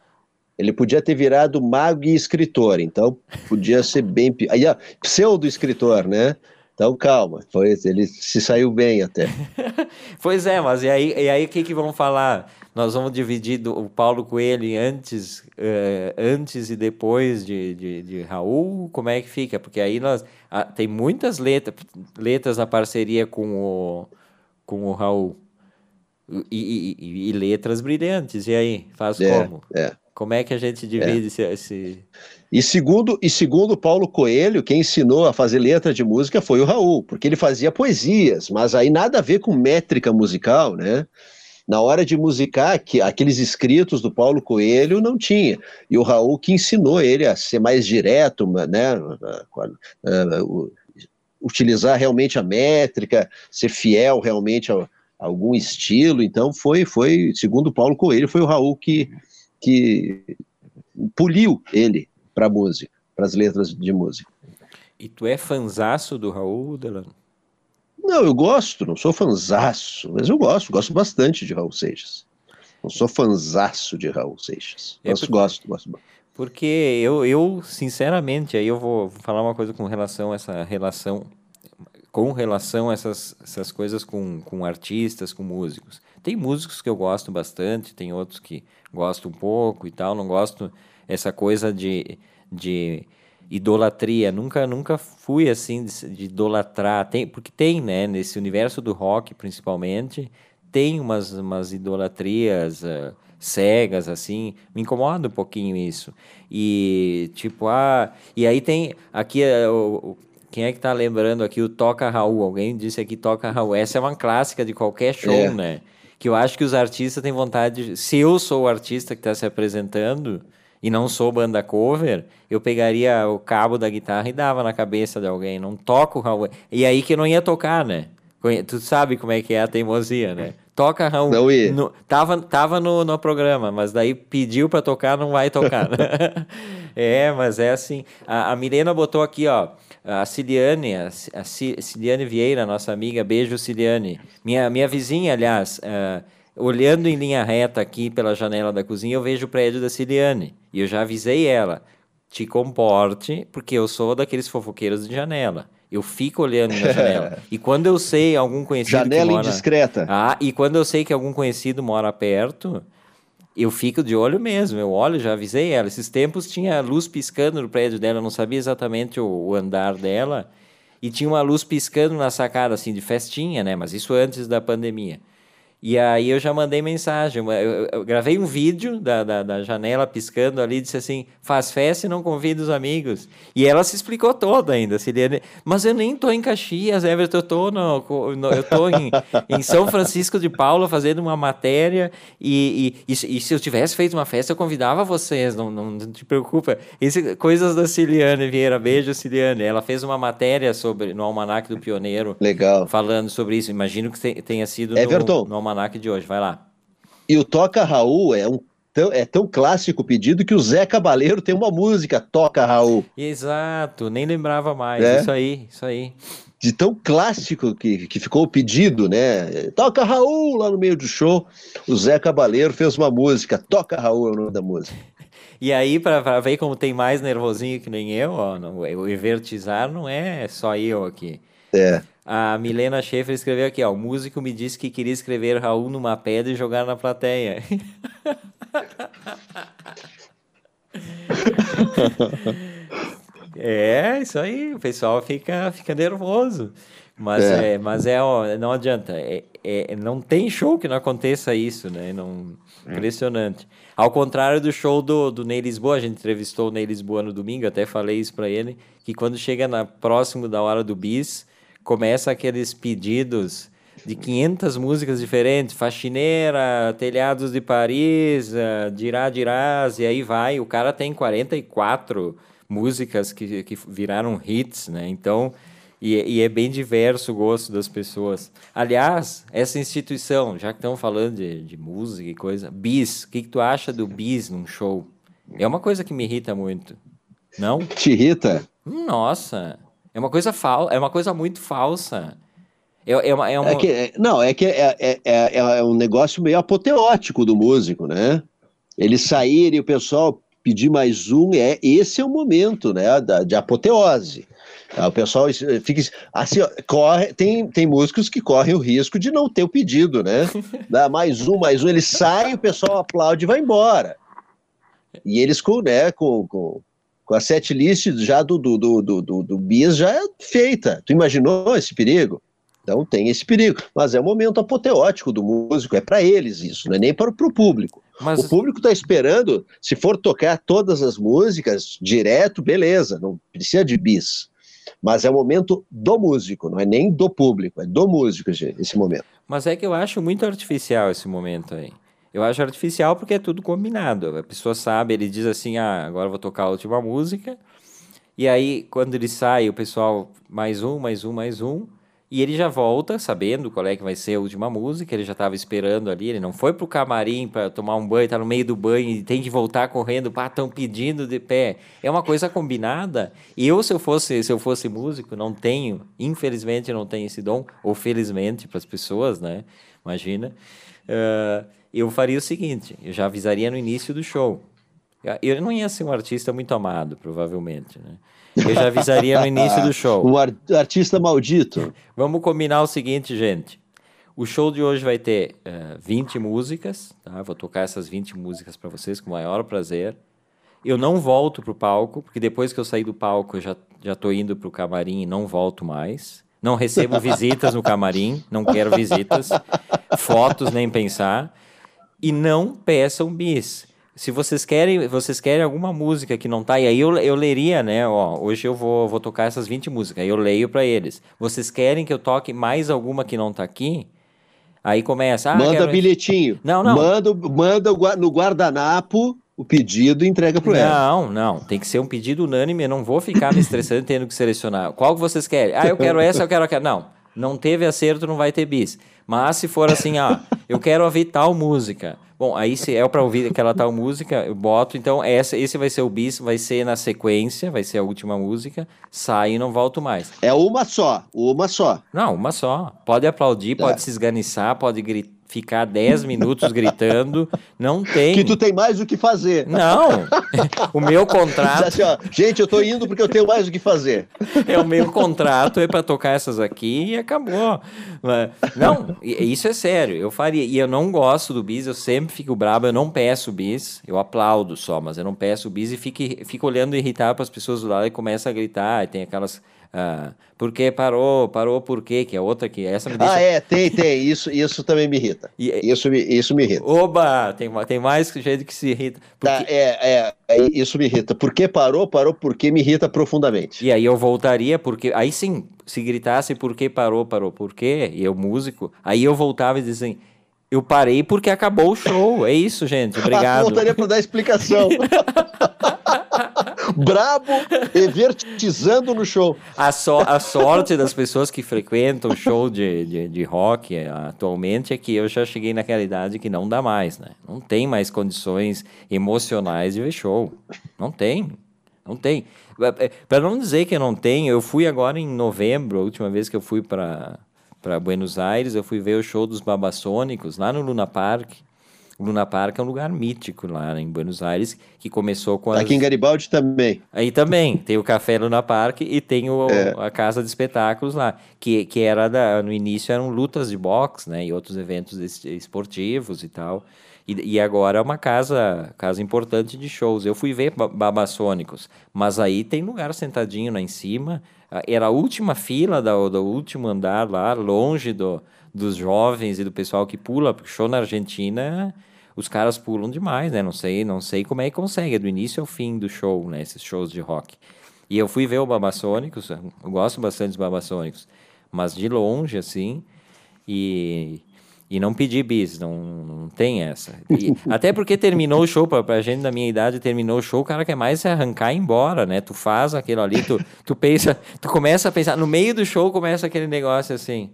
Ele podia ter virado mago e escritor, então podia ser bem pior. Aí, pseudo-escritor, né? Então calma, foi, ele se saiu bem até. pois é, mas e aí, e aí o que, que vão falar? nós vamos dividir do, o Paulo Coelho antes, uh, antes e depois de, de, de, Raul, como é que fica? Porque aí nós ah, tem muitas letras, letras na parceria com o, com o Raul. E, e, e letras brilhantes. E aí, faz é, como? É. Como é que a gente divide é. esse, esse, E segundo e segundo Paulo Coelho, quem ensinou a fazer letra de música foi o Raul, porque ele fazia poesias, mas aí nada a ver com métrica musical, né? Na hora de musicar, que, aqueles escritos do Paulo Coelho não tinha. E o Raul que ensinou ele a ser mais direto, né? utilizar realmente a métrica, ser fiel realmente a, a algum estilo. Então foi, foi, segundo Paulo Coelho, foi o Raul que, que poliu ele para a música, para as letras de música. E tu é fanzaço do Raul, Delano? Não, eu gosto, não sou fanzaço, mas eu gosto, gosto bastante de Raul Seixas. Não sou fanzaço de Raul Seixas. Mas é porque, gosto, gosto. Porque eu, eu, sinceramente, aí eu vou falar uma coisa com relação a essa relação, com relação a essas, essas coisas com, com artistas, com músicos. Tem músicos que eu gosto bastante, tem outros que gosto um pouco e tal, não gosto essa coisa de, de idolatria. Nunca, nunca fui assim de, de, idolatrar. Tem, porque tem, né? Nesse universo do rock, principalmente, tem umas, umas idolatrias uh, cegas, assim. Me incomoda um pouquinho isso. E, tipo, ah... E aí tem... Aqui, uh, quem é que tá lembrando aqui o Toca Raul? Alguém disse aqui Toca Raul. Essa é uma clássica de qualquer show, é. né? Que eu acho que os artistas têm vontade... De, se eu sou o artista que está se apresentando e não sou banda cover, eu pegaria o cabo da guitarra e dava na cabeça de alguém. Não toco Raul. E aí que eu não ia tocar, né? Tu sabe como é que é a teimosia, né? Toca Raul. Não ia. No, tava tava no, no programa, mas daí pediu para tocar, não vai tocar. Né? é, mas é assim. A, a Milena botou aqui, ó. A Ciliane, a, a Ciliane Vieira, nossa amiga, beijo Ciliane. Minha, minha vizinha, aliás, uh, olhando em linha reta aqui pela janela da cozinha, eu vejo o prédio da Ciliane. E eu já avisei ela: te comporte, porque eu sou daqueles fofoqueiros de janela. Eu fico olhando na janela. e quando eu sei algum conhecido. Janela mora... indiscreta. Ah, e quando eu sei que algum conhecido mora perto, eu fico de olho mesmo. Eu olho, já avisei ela. Esses tempos tinha luz piscando no prédio dela, eu não sabia exatamente o, o andar dela. E tinha uma luz piscando na sacada, assim, de festinha, né? Mas isso antes da pandemia. E aí eu já mandei mensagem. Eu, eu, gravei um vídeo da, da, da, janela piscando ali, disse assim: faz festa e não convida os amigos. E ela se explicou toda ainda, Siliane. Mas eu nem tô em Caxias, Everton, eu tô, no, no eu tô em, em, São Francisco de Paula fazendo uma matéria. E, e, e, e, se eu tivesse feito uma festa, eu convidava vocês, não, não, não te preocupa. Esse, coisas da Ciliane Vieira, beijo, Ciliane. Ela fez uma matéria sobre no Almanac do Pioneiro. Legal. Falando sobre isso. Imagino que tenha sido Everton. no, no almanac de hoje. Vai lá. E o Toca Raul é um tão, é tão clássico o pedido que o Zé Cabaleiro tem uma música, Toca Raul. Exato, nem lembrava mais. É? Isso aí, isso aí. De tão clássico que, que ficou o pedido, né? Toca Raul lá no meio do show. O Zé Cabaleiro fez uma música, Toca Raul é o nome da música. E aí, para ver como tem mais nervosinho que nem eu, ó, não, o evertizar não é só eu aqui. É. A Milena Schaefer escreveu aqui, ó, o músico me disse que queria escrever Raul numa pedra e jogar na plateia. é, isso aí, o pessoal fica, fica nervoso. Mas é, é mas é, ó, não adianta. É, é, não tem show que não aconteça isso, né? Não, impressionante. Ao contrário do show do, do Ney Lisboa, a gente entrevistou o Ney Lisboa no domingo, até falei isso para ele, que quando chega na, próximo da hora do bis, começa aqueles pedidos de 500 músicas diferentes, Faxineira, Telhados de Paris, uh, Dirá Dirás, e aí vai. O cara tem 44 músicas que, que viraram hits, né? Então, e, e, é bem diverso o gosto das pessoas. Aliás, essa instituição, já que estamos falando de, de música e coisa, bis, o que, que tu acha do bis num show? É uma coisa que me irrita muito. Não? Te irrita? Nossa, é uma coisa fal é uma coisa muito falsa. É, é, uma, é, uma... é que, é, não, é que é, é, é, é, um negócio meio apoteótico do músico, né? Ele sair e o pessoal pedir mais um, é esse é o momento, né, da, de apoteose. O pessoal fica assim, corre, tem, tem músicos que correm o risco de não ter o pedido, né? Dá mais um, mais um, ele sai, o pessoal aplaude e vai embora. E eles com, né, com, com, com a set list já do, do, do, do, do, do Bis já é feita. Tu imaginou esse perigo? Então tem esse perigo. Mas é o momento apoteótico do músico, é para eles isso, não é nem para o público. Mas... O público está esperando, se for tocar todas as músicas direto, beleza, não precisa de bis. Mas é o momento do músico, não é nem do público, é do músico esse momento. Mas é que eu acho muito artificial esse momento aí. Eu acho artificial porque é tudo combinado. A pessoa sabe, ele diz assim: ah, agora vou tocar a última música. E aí, quando ele sai, o pessoal, mais um, mais um, mais um. E ele já volta sabendo qual é que vai ser a última música, ele já estava esperando ali, ele não foi pro camarim para tomar um banho, tá no meio do banho e tem que voltar correndo, estão pedindo de pé. É uma coisa combinada. E eu se eu fosse, se eu fosse músico, não tenho, infelizmente não tenho esse dom, ou felizmente para as pessoas, né? Imagina. Uh, eu faria o seguinte, eu já avisaria no início do show. Eu não ia ser um artista muito amado, provavelmente, né? Eu já avisaria no início do show. Um ar artista maldito. Vamos combinar o seguinte, gente. O show de hoje vai ter uh, eh, 20 músicas, tá? Vou tocar essas 20 músicas para vocês com o maior prazer. Eu não volto pro palco, porque depois que eu sair do palco, eu já, já tô indo pro camarim e não volto mais. Não recebo visitas no camarim, não quero visitas. Fotos, nem pensar. E não peçam bis se vocês querem, vocês querem alguma música que não tá, e aí eu, eu leria, né? Ó, hoje eu vou, vou tocar essas 20 músicas, aí eu leio para eles. Vocês querem que eu toque mais alguma que não tá aqui? Aí começa. Ah, manda quero... bilhetinho. Não, não. Manda, manda no guardanapo o pedido e entrega pro ela. Não, não. Tem que ser um pedido unânime. Eu não vou ficar me estressando tendo que selecionar. Qual que vocês querem? Ah, eu quero essa, eu quero aquela. Não. Não teve acerto, não vai ter bis. Mas se for assim, ah, eu quero ouvir tal música. Bom, aí se é para ouvir aquela tal música, eu boto. Então, essa, esse vai ser o bis, vai ser na sequência, vai ser a última música. Sai e não volto mais. É uma só, uma só. Não, uma só. Pode aplaudir, é. pode se esganiçar, pode gritar ficar 10 minutos gritando, não tem. Que tu tem mais o que fazer. Não. O meu contrato. Assim, ó, gente, eu tô indo porque eu tenho mais o que fazer. É o meu contrato é para tocar essas aqui e acabou. Não, isso é sério. Eu faria. E eu não gosto do bis, eu sempre fico brabo, eu não peço bis, eu aplaudo só, mas eu não peço bis e fico, fico olhando irritado para as pessoas do lado e começa a gritar, e tem aquelas ah, por que parou? Parou por quê? Que é outra que essa me deixa... Ah, é, tem, tem. Isso, isso também me irrita. E, isso, me, isso me irrita. Oba! Tem, tem mais gente que se irrita. Porque... Tá, é, é, é, isso me irrita. Por que parou? Parou porque me irrita profundamente. E aí eu voltaria, porque... Aí sim, se gritasse por que parou, parou por quê? E eu músico, aí eu voltava e dizia assim... Eu parei porque acabou o show. É isso, gente. Obrigado. Ah, voltaria para dar explicação. brabo e vertizando no show. A, so, a sorte das pessoas que frequentam show de, de, de rock eh, atualmente é que eu já cheguei naquela idade que não dá mais, né? Não tem mais condições emocionais de ver show. Não tem. Não tem. Para não dizer que não tem, eu fui agora em novembro, a última vez que eu fui para Buenos Aires, eu fui ver o show dos Babassônicos lá no Luna Park. O Luna Park é um lugar mítico lá em Buenos Aires, que começou com as... Aqui em Garibaldi também. Aí também, tem o Café Luna Park e tem o, é. a Casa de Espetáculos lá, que, que era da, no início eram lutas de boxe, né, e outros eventos esportivos e tal. E, e, agora é uma casa, casa importante de shows. Eu fui ver Babassônicos, mas aí tem lugar sentadinho lá em cima. Ah, era a última fila do, do último andar lá, longe do, dos jovens e do pessoal que pula, porque show na Argentina os caras pulam demais, né? Não sei, não sei como é que consegue, é do início ao fim do show, né? Esses shows de rock. E eu fui ver o Babassônicos, eu gosto bastante dos Babassônicos, mas de longe, assim, e, e não pedi bis, não, não tem essa. E, até porque terminou o show, pra, pra gente da minha idade, terminou o show, o cara quer mais se arrancar e ir embora, né? Tu faz aquilo ali, tu, tu pensa, tu começa a pensar, no meio do show começa aquele negócio assim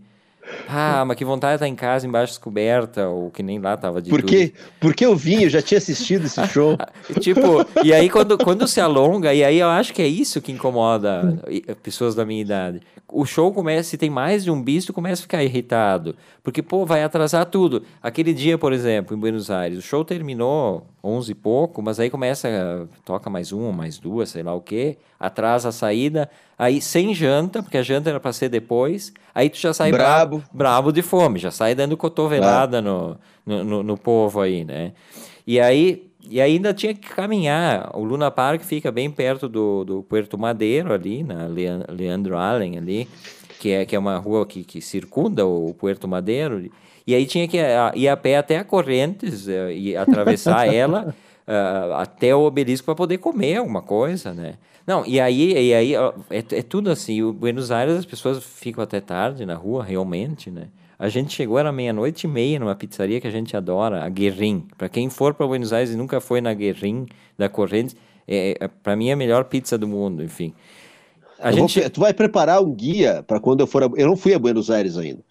ah, mas que vontade de estar em casa embaixo descoberta, ou que nem lá tava de Por quê? Porque eu vim, eu já tinha assistido esse show. tipo, e aí quando, quando se alonga, e aí eu acho que é isso que incomoda pessoas da minha idade. O show começa, se tem mais de um bicho, começa a ficar irritado. Porque, pô, vai atrasar tudo. Aquele dia, por exemplo, em Buenos Aires, o show terminou 11 e pouco, mas aí começa, toca mais uma, mais duas, sei lá o quê, atrasa a saída, aí sem janta, porque a janta era para ser depois, aí tu já sai brabo, brabo, brabo de fome, já sai dando cotovelada no, no, no, no povo aí, né? E aí e ainda tinha que caminhar. O Luna Park fica bem perto do, do Puerto Madeiro, ali, na Leandro Allen, ali, que é, que é uma rua que, que circunda o Puerto Madeiro. E aí tinha que ir a pé até a Correntes eh, e atravessar ela uh, até o obelisco para poder comer alguma coisa, né? Não, e aí, e aí é, é tudo assim. O Buenos Aires as pessoas ficam até tarde na rua, realmente, né? A gente chegou, era meia-noite e meia, numa pizzaria que a gente adora, a Guerrim. Para quem for para Buenos Aires e nunca foi na Guerrim da Correntes, é, é para mim é a melhor pizza do mundo, enfim. A gente... Vou, tu vai preparar um guia para quando eu for. A, eu não fui a Buenos Aires ainda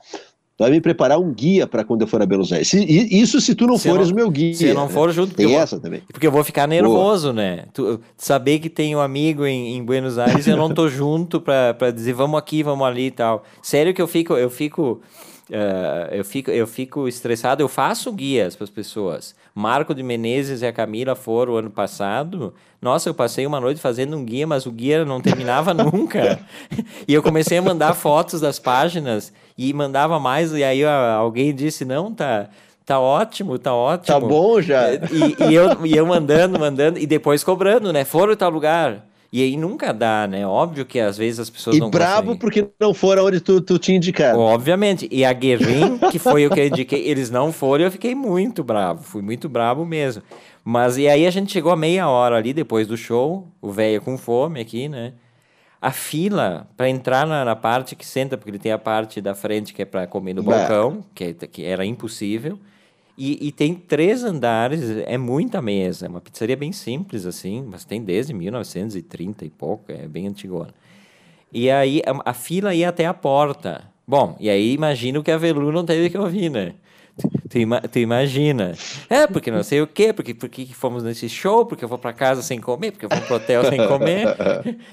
vai me preparar um guia para quando eu for a Buenos Aires. isso se tu não se fores o meu guia. Se eu não for junto, tem essa também. Porque eu vou ficar nervoso, Boa. né? Tu, saber que tem um amigo em, em Buenos Aires, eu não tô junto para dizer vamos aqui, vamos ali e tal. Sério que eu fico, eu fico Uh, eu, fico, eu fico estressado, eu faço guias para as pessoas. Marco de Menezes e a Camila foram ano passado. Nossa, eu passei uma noite fazendo um guia, mas o guia não terminava nunca. e eu comecei a mandar fotos das páginas e mandava mais, e aí alguém disse: não, tá. Tá ótimo, tá ótimo. Tá bom já. E, e, eu, e eu mandando, mandando, e depois cobrando, né? Foram em tal lugar. E aí nunca dá, né? Óbvio que às vezes as pessoas e não brabo conseguem. porque não foram onde tu, tu tinha indicado. Obviamente. E a Guerrin, que foi o que eu indiquei, eles não foram e eu fiquei muito bravo. Fui muito bravo mesmo. Mas e aí a gente chegou a meia hora ali depois do show, o velho com fome aqui, né? A fila para entrar na, na, parte que senta, porque ele tem a parte da frente que é para comer no balcão, que, que era impossível. E, e, tem três andares, é muita mesa. É uma pizzaria bem simples, assim, mas tem desde 1930 e pouco, é bem antigona. E aí a, a fila ia até a porta. Bom, e aí imagino que a Velu não teve que ouvir, né? Tu, ima, tu, imagina. É, porque não sei o quê, porque, porque fomos nesse show, porque eu vou para casa sem comer, porque eu vou pro hotel sem comer.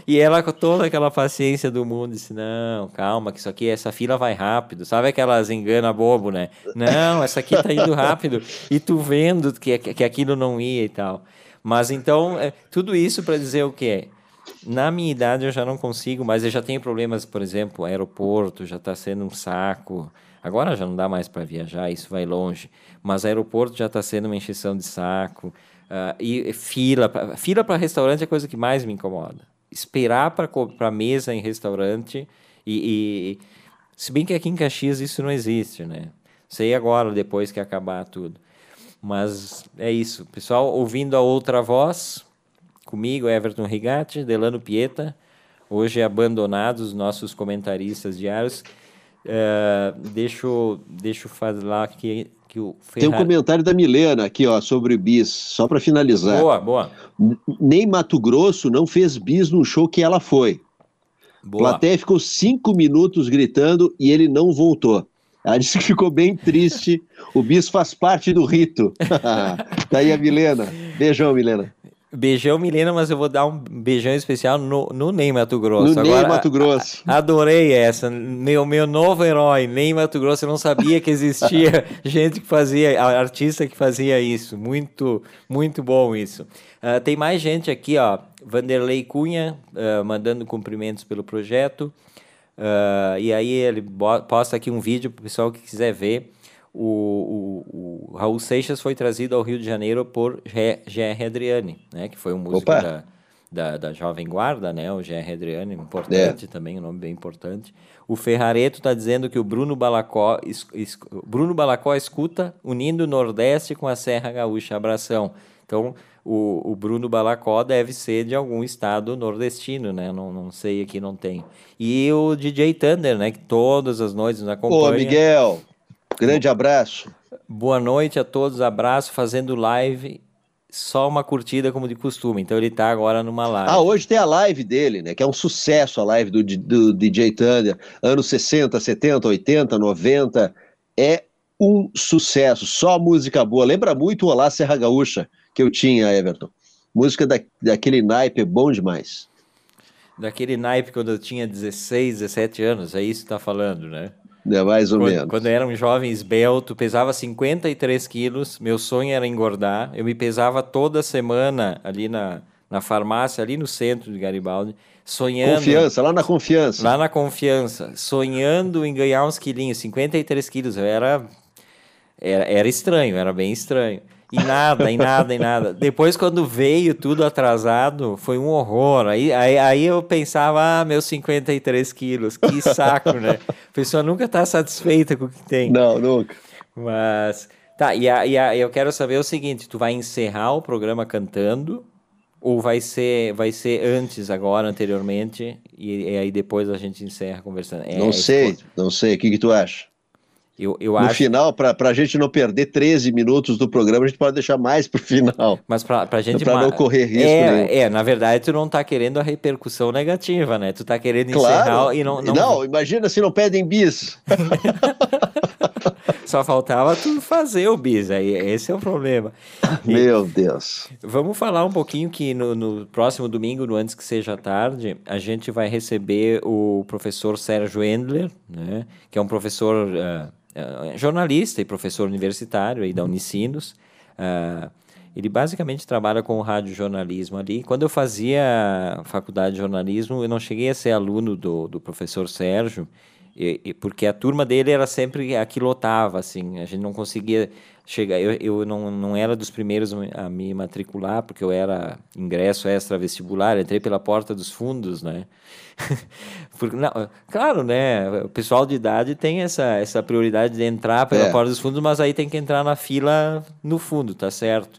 E ela com toda aquela paciência do mundo disse: Não, calma, que isso aqui, essa fila vai rápido. Sabe aquelas engana bobo, né? Não, essa aqui tá indo rápido. E tu vendo que, que aquilo não ia e tal. Mas então, é, tudo isso para dizer o quê? Na minha idade eu já não consigo, mas eu já tenho problemas, por exemplo, aeroporto já está sendo um saco. Agora já não dá mais para viajar, isso vai longe. Mas aeroporto já está sendo uma encheção de saco. Uh, e fila, fila para restaurante é a coisa que mais me incomoda. Esperar para mesa em restaurante e, e, se bem que aqui em Caxias isso não existe, né? Sei agora depois que acabar tudo. Mas é isso, pessoal. Ouvindo a outra voz, comigo Everton Rigatti, Delano Pieta. Hoje abandonados nossos comentaristas diários. Uh, deixa, deixa eu falar aqui que o Ferrari... Tem um comentário da Milena aqui, ó, sobre o bis, só para finalizar. Boa, boa. Nem Mato Grosso não fez bis no show que ela foi. Boa. Platéia ficou cinco minutos gritando e ele não voltou. Ela disse que ficou bem triste. o bis faz parte do rito. tá aí a Milena. Beijão, Milena. Beijão, Milena, mas eu vou dar um beijão especial no, no Ney Mato Grosso. No Agora, Ney Mato Grosso. A, adorei essa. Meu, meu novo herói, Ney Mato Grosso. Eu não sabia que existia gente que fazia, artista que fazia isso. Muito, muito bom isso. Uh, tem mais gente aqui, ó. Vanderlei Cunha, uh, mandando cumprimentos pelo projeto. Uh, e aí ele posta aqui um vídeo para o pessoal que quiser ver o, o, o, Raul Seixas foi trazido ao Rio de Janeiro por G.R. Adriani, né, que foi um músico da, da, da, Jovem Guarda, né, o G.R. Adriani, importante é. também, um nome bem importante. O Ferrareto está dizendo que o Bruno Balacó, es, es, Bruno Balacó escuta unindo o Nordeste com a Serra Gaúcha. Abração. Então, o, o, Bruno Balacó deve ser de algum estado nordestino, né? Não, não sei, aqui não tem. E o DJ Thunder, né? Que todas as noites nos acompanha. Ô, Miguel, Grande abraço. Boa noite a todos, abraço, fazendo live, só uma curtida como de costume. Então ele está agora numa live. Ah, hoje tem a live dele, né? Que é um sucesso a live do, do DJ Thunder, anos 60, 70, 80, 90. É um sucesso, só música boa. Lembra muito o Olá Serra Gaúcha que eu tinha, Everton. Música da, daquele naipe bom demais. Daquele naipe quando eu tinha 16, 17 anos, é isso que tá falando, né? É, mais ou quando, menos. Quando eu era um jovem esbelto, pesava 53 quilos, meu sonho era engordar. Eu me pesava toda semana ali na, na farmácia, ali no centro de Garibaldi, sonhando... Confiança, lá na Confiança. Lá na Confiança, sonhando em ganhar uns quilinhos, 53 quilos. Eu era, era, era estranho, era bem estranho. E nada, e nada, e nada. Depois, quando veio tudo atrasado, foi um horror. Aí, aí, aí eu pensava, ah, meus 53 quilos, que saco, né? A pessoa nunca está satisfeita com o que tem. Não, nunca. Mas, tá, e, a, e a, eu quero saber o seguinte, tu vai encerrar o programa cantando ou vai ser, vai ser antes, agora, anteriormente, e, e aí depois a gente encerra conversando? É, não sei, não sei. O que, que tu acha? Eu, eu no acho... final, para a gente não perder 13 minutos do programa, a gente pode deixar mais para o final. Mas para a gente... Para não correr risco é, nenhum. É, na verdade, tu não está querendo a repercussão negativa, né? Tu está querendo claro. encerrar e não, não... Não, imagina se não pedem bis. Só faltava tu fazer o bis, aí esse é o problema. E Meu Deus. Vamos falar um pouquinho que no, no, próximo domingo, no Antes que Seja Tarde, a gente vai receber o professor Sérgio Endler, né? Que é um professor... Uh, jornalista e professor universitário aí da Unicinos. Uh, ele basicamente trabalha com o radiojornalismo ali. Quando eu fazia faculdade de jornalismo, eu não cheguei a ser aluno do, do professor Sérgio, e, e, porque a turma dele era sempre a que lotava, assim, a gente não conseguia chegar, eu, eu não, não era dos primeiros a me matricular, porque eu era ingresso extra vestibular, entrei pela porta dos fundos, né, porque, não, claro, né, o pessoal de idade tem essa, essa prioridade de entrar pela é. porta dos fundos, mas aí tem que entrar na fila no fundo, tá certo,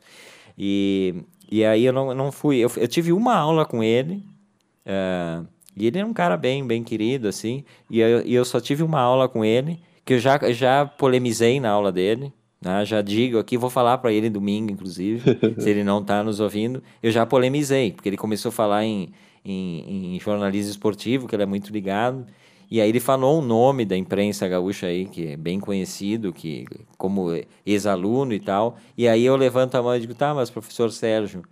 e, e aí eu não, não fui, eu, eu tive uma aula com ele, uh, e ele é um cara bem, bem querido, assim. E eu, e eu só tive uma aula com ele, que eu já, já polemizei na aula dele. Né? Já digo aqui, vou falar para ele domingo, inclusive, se ele não está nos ouvindo. Eu já polemizei, porque ele começou a falar em, em, em, jornalismo esportivo, que ele é muito ligado. E aí ele falou um nome da imprensa gaúcha aí, que é bem conhecido, que como ex-aluno e tal. E aí eu levanto a mão e digo, tá, mas professor Sérgio,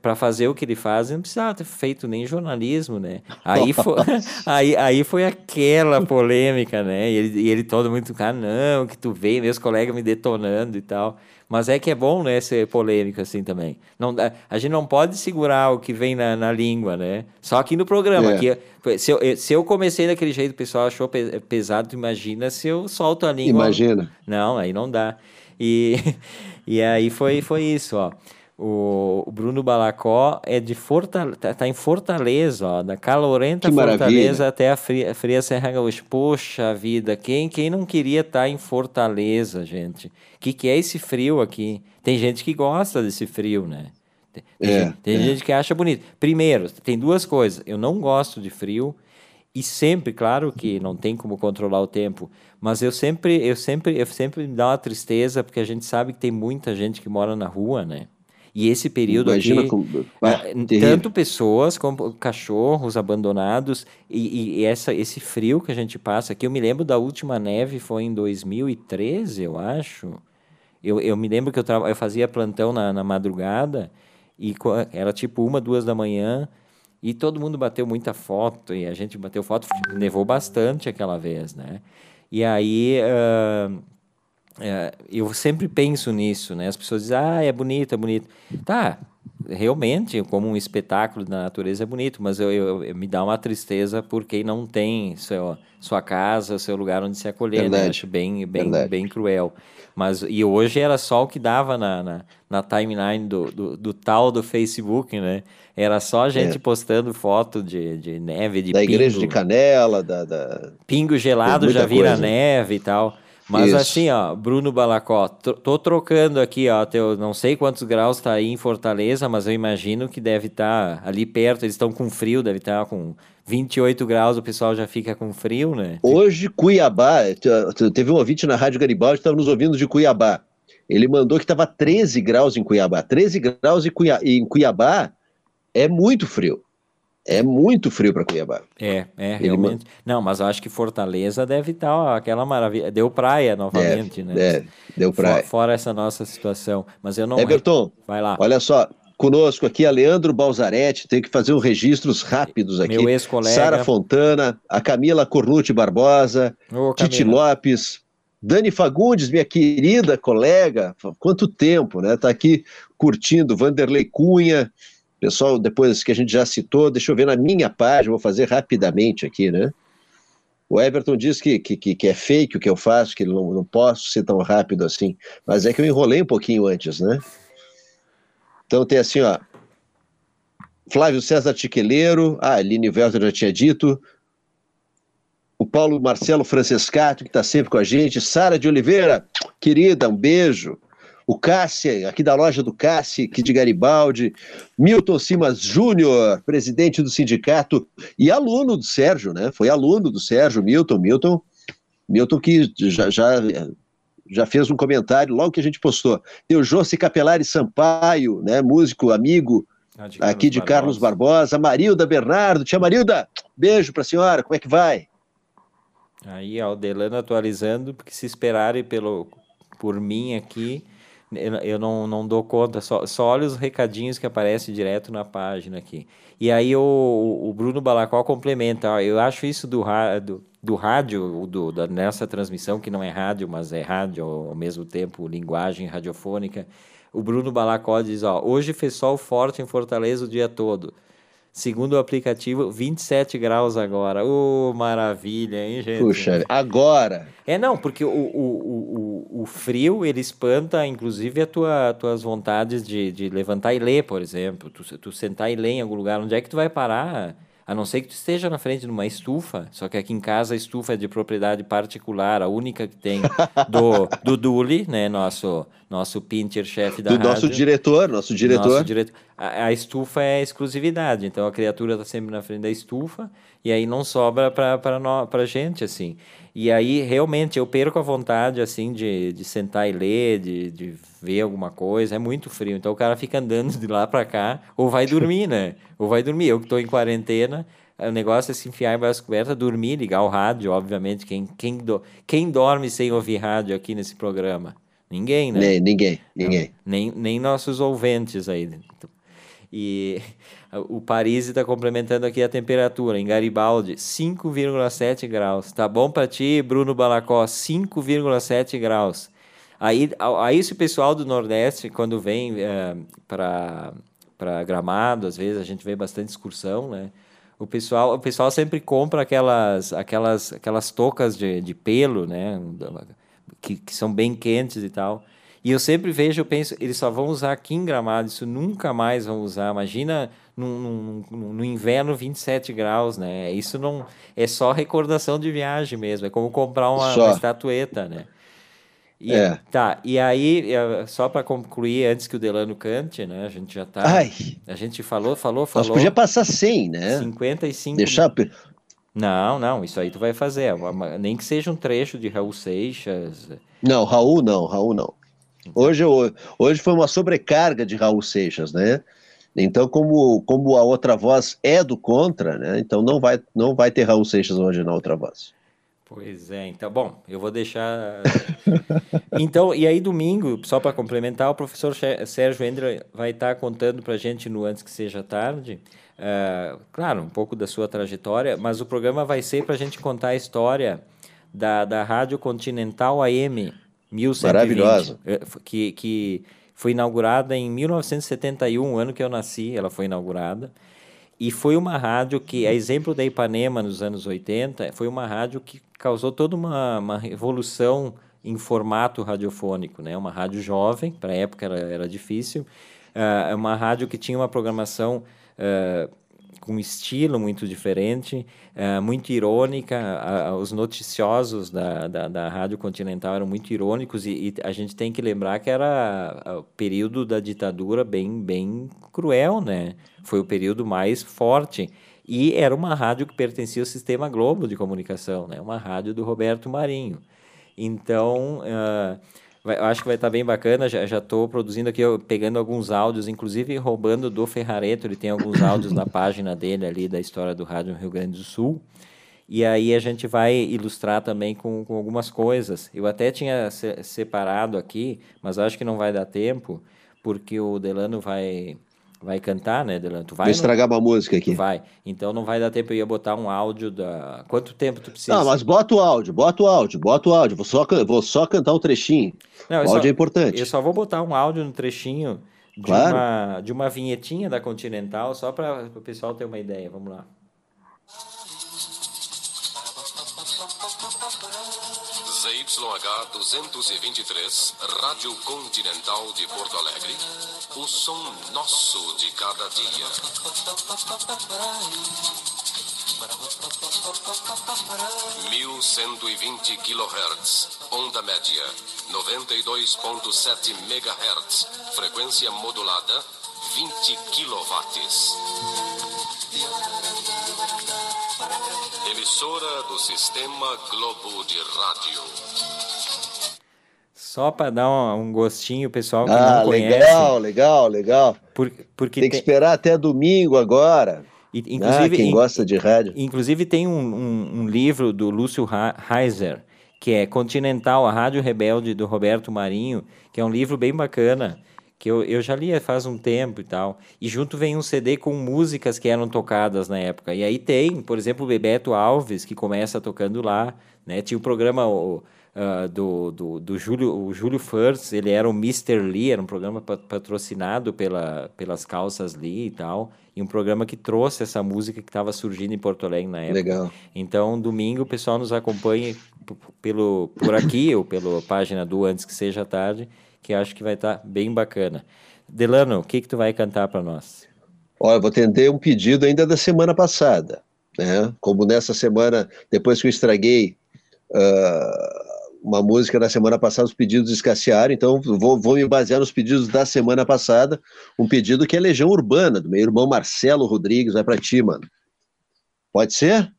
para fazer o que ele faz, não precisava ter feito nem jornalismo, né? Aí foi, aí, aí foi aquela polêmica, né? E ele, e ele todo muito, ah, não, que tu veio, meus colegas me detonando e tal. Mas é que é bom, né, ser polêmico assim também. Não, a gente não pode segurar o que vem na, na língua, né? Só aqui no programa. É. Que, se, eu, se eu comecei daquele jeito, o pessoal achou pesado, imagina se eu solto a língua. Imagina. Não, aí não dá. E, e aí foi, foi isso, ó. O, Bruno Balacó é de Fortaleza, tá, tá, em Fortaleza, ó, da calorenta que Fortaleza maravilha. até a fria, fria Serra Gaúcha. Poxa vida, quem, quem não queria estar tá em Fortaleza, gente? O que, que é esse frio aqui? Tem gente que gosta desse frio, né? Tem, é, gente, tem é. gente que acha bonito. Primeiro, tem duas coisas. Eu não gosto de frio e sempre, claro que não tem como controlar o tempo, mas eu sempre, eu sempre, eu sempre me dá uma tristeza porque a gente sabe que tem muita gente que mora na rua, né? E esse período Imagina aqui, como... ah, tanto pessoas como cachorros abandonados e, e, essa, esse frio que a gente passa aqui. Eu me lembro da última neve foi em 2013, eu acho. Eu, eu me lembro que eu, eu fazia plantão na, na madrugada e era tipo uma, duas da manhã e todo mundo bateu muita foto, e a gente bateu foto, nevou bastante aquela vez, né? E aí uh, uh, eu sempre penso nisso, né? As pessoas dizem, ah, é bonito, é bonito. Tá, realmente, como um espetáculo da natureza é bonito, mas eu, eu, eu me dá uma tristeza por quem não tem seu, sua casa, seu lugar onde se acolher, né? Acho bem, bem, bem cruel. Mas, e hoje era só o que dava na, na, na timeline do, do, do, tal do Facebook, né? Era só gente é. postando foto de, de neve, de Da pingo. igreja de Canela, da... da... Pingo gelado já vira coisa. neve e tal. Mas Isso. assim, ó, Bruno Balacó, tô trocando aqui, ó, teu, não sei quantos graus tá aí em Fortaleza, mas eu imagino que deve estar tá ali perto, eles estão com frio, deve estar tá com 28 graus, o pessoal já fica com frio, né? Hoje, Cuiabá, teve um ouvinte na Rádio Garibaldi que estava nos ouvindo de Cuiabá. Ele mandou que estava 13 graus em Cuiabá. 13 graus em Cuiabá é muito frio. É muito frio para Cuiabá. É, é, realmente. Não, mas eu acho que Fortaleza deve estar ó, aquela maravilha. Deu praia novamente, deve, né? É, deu praia. Fora, fora, essa nossa situação. Mas eu não. Everton, vai lá. Olha só, conosco aqui a Leandro Balzaretti, tem que fazer uns registros rápidos aqui. Meu ex-colega. Sara Fontana, a Camila Cornucci Barbosa, Ô, Titi Lopes, Dani Fagundes, minha querida colega, quanto tempo, né? Tá aqui curtindo, Vanderlei Cunha, pessoal, depois que a gente já citou, deixa eu ver na minha página, vou fazer rapidamente aqui, né? O Everton diz que, que, que é fake o que eu faço, que não, não posso ser tão rápido assim, mas é que eu enrolei um pouquinho antes, né? Então tem assim, ó. Flávio César Tiqueleiro, ah, Aline Velter já tinha dito. O Paulo Marcelo Francescato, que está sempre com a gente. Sara de Oliveira, querida, um beijo. O Cássia, aqui da loja do Cássia, aqui de Garibaldi. Milton Simas Júnior, presidente do sindicato e aluno do Sérgio, né? Foi aluno do Sérgio, Milton. Milton, Milton que já, já já fez um comentário logo que a gente postou. Tem o José Capelari Sampaio, né, músico, amigo ah, de aqui de Barbosa. Carlos Barbosa, Marilda Bernardo. Tia Marilda, beijo para a senhora, como é que vai? Aí, a Delano atualizando, porque se esperarem pelo, por mim aqui, eu, eu não, não dou conta, só, só olho os recadinhos que aparecem direto na página aqui. E aí o, o Bruno Balacó complementa, ó, eu acho isso do, do, do rádio, do, da, nessa transmissão, que não é rádio, mas é rádio ao mesmo tempo, linguagem radiofônica, o Bruno Balacó diz, ó, hoje fez sol forte em Fortaleza o dia todo. Segundo o aplicativo, 27 graus agora. Ô, oh, maravilha, hein, gente? Puxa, agora. É, não, porque o, o, o, o frio, ele espanta, inclusive, as tua, tuas vontades de, de levantar e ler, por exemplo. Tu, tu sentar e ler em algum lugar. Onde é que tu vai parar? A não ser que tu esteja na frente de uma estufa, só que aqui em casa a estufa é de propriedade particular, a única que tem do, do Duli, né, nosso, nosso pincher-chefe da do rádio. nosso diretor, nosso diretor. Nosso diretor. A, a, estufa é exclusividade, então a criatura está sempre na frente da estufa e aí não sobra para a gente, assim. E aí, realmente, eu perco a vontade, assim, de, de sentar e ler, de, de ver alguma coisa. É muito frio. Então, o cara fica andando de lá para cá, ou vai dormir, né? Ou vai dormir. Eu que estou em quarentena, o negócio é se enfiar embaixo coberta, dormir, ligar o rádio, obviamente. Quem, quem, do, quem dorme sem ouvir rádio aqui nesse programa? Ninguém, né? Nem, ninguém, ninguém. Não, nem, nem nossos ouvintes aí. E o Paris está complementando aqui a temperatura. Em Garibaldi, 5,7 graus. Tá bom para ti, Bruno Balacó? 5,7 graus. Aí, aí esse pessoal do Nordeste, quando vem é, para Gramado, às vezes a gente vê bastante excursão, né? O pessoal, o pessoal sempre compra aquelas, aquelas, aquelas toucas de, de pelo, né? Que, que são bem quentes e tal. E eu sempre vejo, eu penso, eles só vão usar aqui em Gramado, isso nunca mais vão usar. Imagina no, no, no, inverno 27 graus, né? Isso não é só recordação de viagem mesmo, é como comprar uma, uma estatueta, né? E, é. Tá, e aí, é, só para concluir, antes que o Delano cante, né? A gente já tá. Ai. A gente falou, falou, falou. Nós podia passar 100, né? 55. Deixar. Não, não, isso aí tu vai fazer. É nem que seja um trecho de Raul Seixas. Não, Raul não, Raul não. Hoje, hoje foi uma sobrecarga de Raul Seixas, né? Então, como, como a outra voz é do contra, né? Então não vai, não vai ter Raul Seixas hoje na outra voz. Pois é, então, bom, eu vou deixar. então, e aí domingo, só para complementar, o professor Sérgio Endra vai estar contando para a gente no Antes que Seja Tarde, uh, claro, um pouco da sua trajetória, mas o programa vai ser para a gente contar a história da, da Rádio Continental AM 1120. Maravilhosa. Eh, que, que foi inaugurada em 1971, ano que eu nasci, ela foi inaugurada. E foi uma rádio que, a exemplo da Ipanema nos anos 80, foi uma rádio que causou toda uma, uma revolução em formato radiofônico, né? Uma rádio jovem, para a época era, era difícil, uh, uma rádio que tinha uma programação uh, com um estilo muito diferente, uh, muito irônica. Os noticiosos da, da, da, Rádio Continental eram muito irônicos e, e, a gente tem que lembrar que era o período da ditadura bem, bem cruel, né? Foi o período mais forte. E era uma rádio que pertencia ao Sistema Globo de Comunicação, né? Uma rádio do Roberto Marinho. Então... Uh, Vai, eu acho que vai estar tá bem bacana. Já estou produzindo aqui, pegando alguns áudios, inclusive roubando do Ferrareto. Ele tem alguns áudios na página dele ali da história do rádio no Rio Grande do Sul. E aí a gente vai ilustrar também com, com algumas coisas. Eu até tinha se, separado aqui, mas acho que não vai dar tempo, porque o Delano vai vai cantar, né, Delano? Tu vai Vou estragar uma música aqui. Tu vai. Então não vai dar tempo, eu ia botar um áudio da... Quanto tempo tu precisa? Não, mas bota o áudio, bota o áudio, bota o áudio. Vou só, vou só cantar um trechinho. Não, o áudio só, é importante. Eu só vou botar um áudio no trechinho de, claro. uma, de uma vinhetinha da Continental, só para o pessoal ter uma ideia. Vamos lá. ZYH 223, Rádio Continental de Porto Alegre, o som nosso de cada dia. 1120 kHz, onda média, 92.7 MHz, frequência modulada, 20 kW. Emissora do Sistema Globo de Rádio. Só para dar um, um, gostinho, pessoal que ah, não conhece. legal, legal, legal. Por, porque tem que tem... esperar até domingo agora. E, inclusive, ah, quem gosta de rádio. Inclusive tem um, um, um livro do Lúcio Heiser, que é Continental, a Rádio Rebelde, do Roberto Marinho, que é um livro bem bacana, que eu, eu já li faz um tempo e tal. E junto vem um CD com músicas que eram tocadas na época. E aí tem, por exemplo, o Bebeto Alves, que começa tocando lá, né? Tinha o programa... O, uh, do, do, do Júlio, o Júlio First, ele era o Mr. Lee, era um programa patrocinado pela, pelas calças Lee e tal, e um programa que trouxe essa música que estava surgindo em Porto Alegre na época. Legal. Então, domingo, o pessoal nos acompanha pelo, por aqui, ou pela página do Antes Que Seja Tarde, que acho que vai estar tá bem bacana. Delano, o que que tu vai cantar para nós? Olha, eu vou atender um pedido ainda da semana passada, né? Como nessa semana, depois que eu estraguei uh, uma música na semana passada, os pedidos escassearam, então vou, vou me basear nos pedidos da semana passada. Um pedido que é Legião Urbana, do meu irmão Marcelo Rodrigues, vai para ti, mano. Pode ser?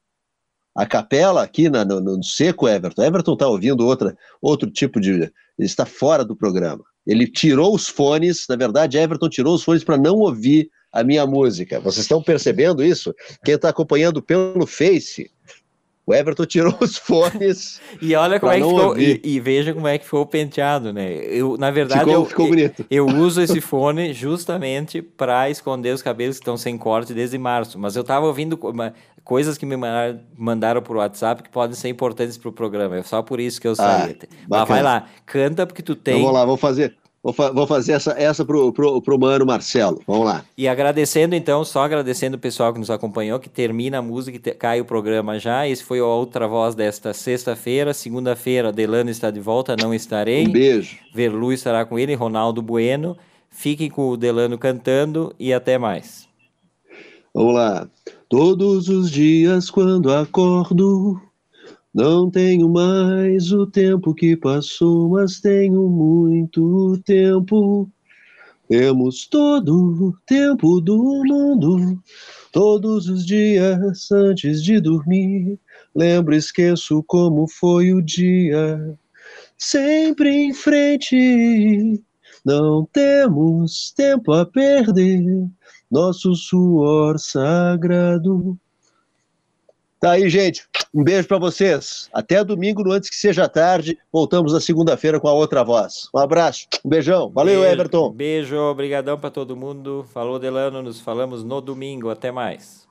A capela aqui na, no, no, seco, Everton. Everton tá ouvindo outra, outro tipo de. Ele está fora do programa. Ele tirou os fones, na verdade, Everton tirou os fones para não ouvir a minha música. Vocês estão percebendo isso? Quem está acompanhando pelo Face, o Everton tirou os fones. e olha como é que ficou. E, e, veja como é que foi o penteado, né? Eu, na verdade, ficou, eu, ficou bonito. eu uso esse fone justamente para esconder os cabelos que estão sem corte desde março. Mas eu estava ouvindo coisas que me mandaram, por WhatsApp que podem ser importantes para o programa. É só por isso que eu saí. Ah, Mas vai lá, canta porque tu tem. Vamos lá, vou fazer. Vou, fa vou, fazer essa, essa pro, pro, pro mano Marcelo. Vamos lá. E agradecendo, então, só agradecendo o pessoal que nos acompanhou, que termina a música e cai o programa já. Esse foi a outra voz desta sexta-feira. Segunda-feira, Delano está de volta, não estarei. Um beijo. Verlu estará com ele, Ronaldo Bueno. Fiquem com o Delano cantando e até mais. Vamos lá. Todos os dias quando acordo não tenho mais o tempo que passou, mas tenho muito tempo Temos todo o tempo do mundo, todos os dias antes de dormir. Lembro, esqueço como foi o dia. Sempre em frente, não temos tempo a perder. Nosso suor sagrado Tá aí, gente. Um beijo para vocês. Até domingo, no antes que seja tarde. Voltamos na segunda-feira com a outra voz. Um abraço, um beijão. Valeu, beijo, Everton. Beijo, obrigadão para todo mundo. Falou, Delano. Nos falamos no domingo. Até mais.